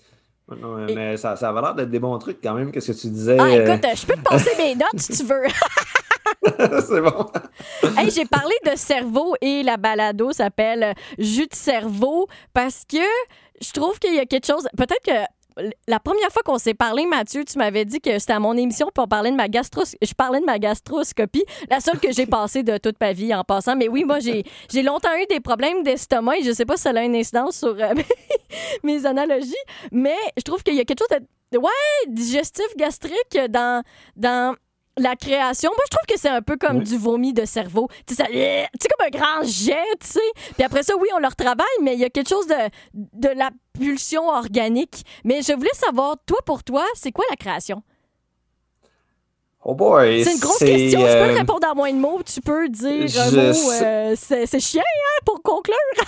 B: Mais ça, ça avait l'air d'être des bons trucs quand même, qu'est-ce que tu disais.
A: Ah, écoute, je peux te passer mes notes si tu veux.
B: c'est bon.
A: hey, j'ai parlé de cerveau et la balado s'appelle Jus de cerveau parce que je trouve qu'il y a quelque chose. Peut-être que la première fois qu'on s'est parlé, Mathieu, tu m'avais dit que c'était à mon émission pour parler de ma gastros... Je parlais de ma gastroscopie, la seule que j'ai passée de toute ma vie en passant. Mais oui, moi, j'ai, j'ai longtemps eu des problèmes d'estomac et je sais pas si ça a une incidence sur euh, mes analogies, mais je trouve qu'il y a quelque chose de ouais, digestif, gastrique dans, dans la création, moi, je trouve que c'est un peu comme du vomi de cerveau. Tu sais, comme un grand jet, tu sais. Puis après ça, oui, on leur travaille, mais il y a quelque chose de, de la pulsion organique. Mais je voulais savoir, toi, pour toi, c'est quoi la création?
B: Oh boy!
A: C'est une grosse question. Tu peux euh, répondre en moins de mots. Tu peux dire un mot. Euh, c'est chien, hein, pour conclure.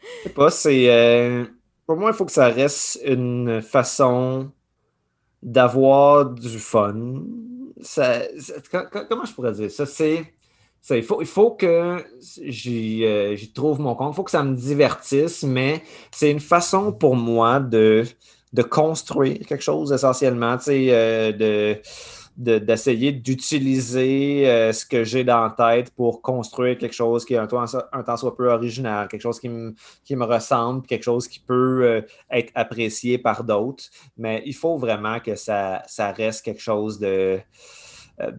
B: je sais pas, c'est. Euh, pour moi, il faut que ça reste une façon d'avoir du fun, comment je pourrais dire ça? C'est. il, faut, il faut que euh, j'y trouve mon compte, il faut que ça me divertisse, mais c'est une façon pour moi de, construire quelque chose essentiellement, euh, de, d'essayer d'utiliser euh, ce que j'ai dans la tête pour construire quelque chose qui est un, temps soit peu original, quelque chose qui me, qui me ressemble, quelque chose qui peut euh, être apprécié par d'autres. Mais il faut vraiment que ça, ça reste quelque chose de, euh,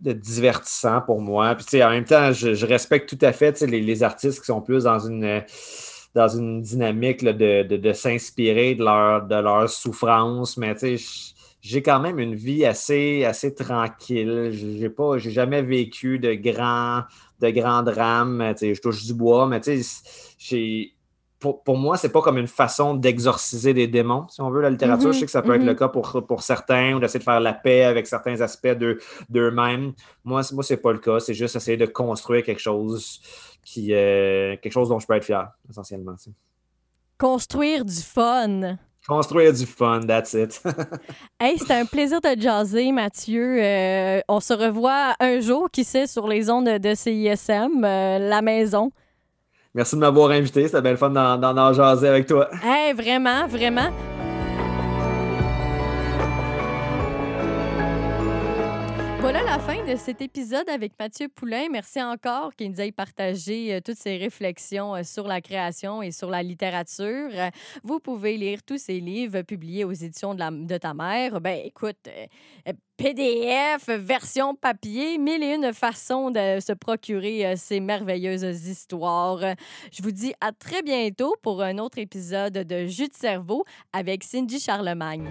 B: de, divertissant pour moi. Puis, en même temps, je, respecte tout à fait les, les, artistes qui sont plus dans une dans une dynamique de, de, s'inspirer de leur, de leur souffrance, mais tu sais, j'ai quand même une vie assez, assez tranquille. J'ai pas, j'ai jamais vécu de grands, de grands drames. Je touche du bois, mais j'ai. Pour, pour, moi, c'est pas comme une façon d'exorciser des démons, si on veut, la littérature. Je sais que ça peut être le mm-hmm. cas pour, pour certains, ou d'essayer de faire la paix avec certains aspects d'eux-mêmes. Moi, moi c'est pas le cas. C'est juste essayer de construire quelque chose qui euh, quelque chose dont je peux être fier, essentiellement.
A: Construire du fun.
B: Construire du fun, that's it.
A: hey, c'était un plaisir de jaser, Mathieu. Euh, on se revoit un jour, qui sait, sur les ondes de CISM, euh, la maison.
B: Merci de m'avoir invité. C'était bien le fun d'en jaser avec toi.
A: Hey, vraiment, vraiment. Voilà la fin de cet épisode avec Mathieu Poulain. Merci encore qu'il nous ait partagé euh, toutes ses réflexions euh, sur la création et sur la littérature. Vous pouvez lire tous ses livres publiés aux éditions de, ta mère. Ben, écoute, euh, PDF, version papier, mille et une façons de se procurer ces merveilleuses histoires. Je vous dis à très bientôt pour un autre épisode de Jus de cerveau avec Cindy Charlemagne.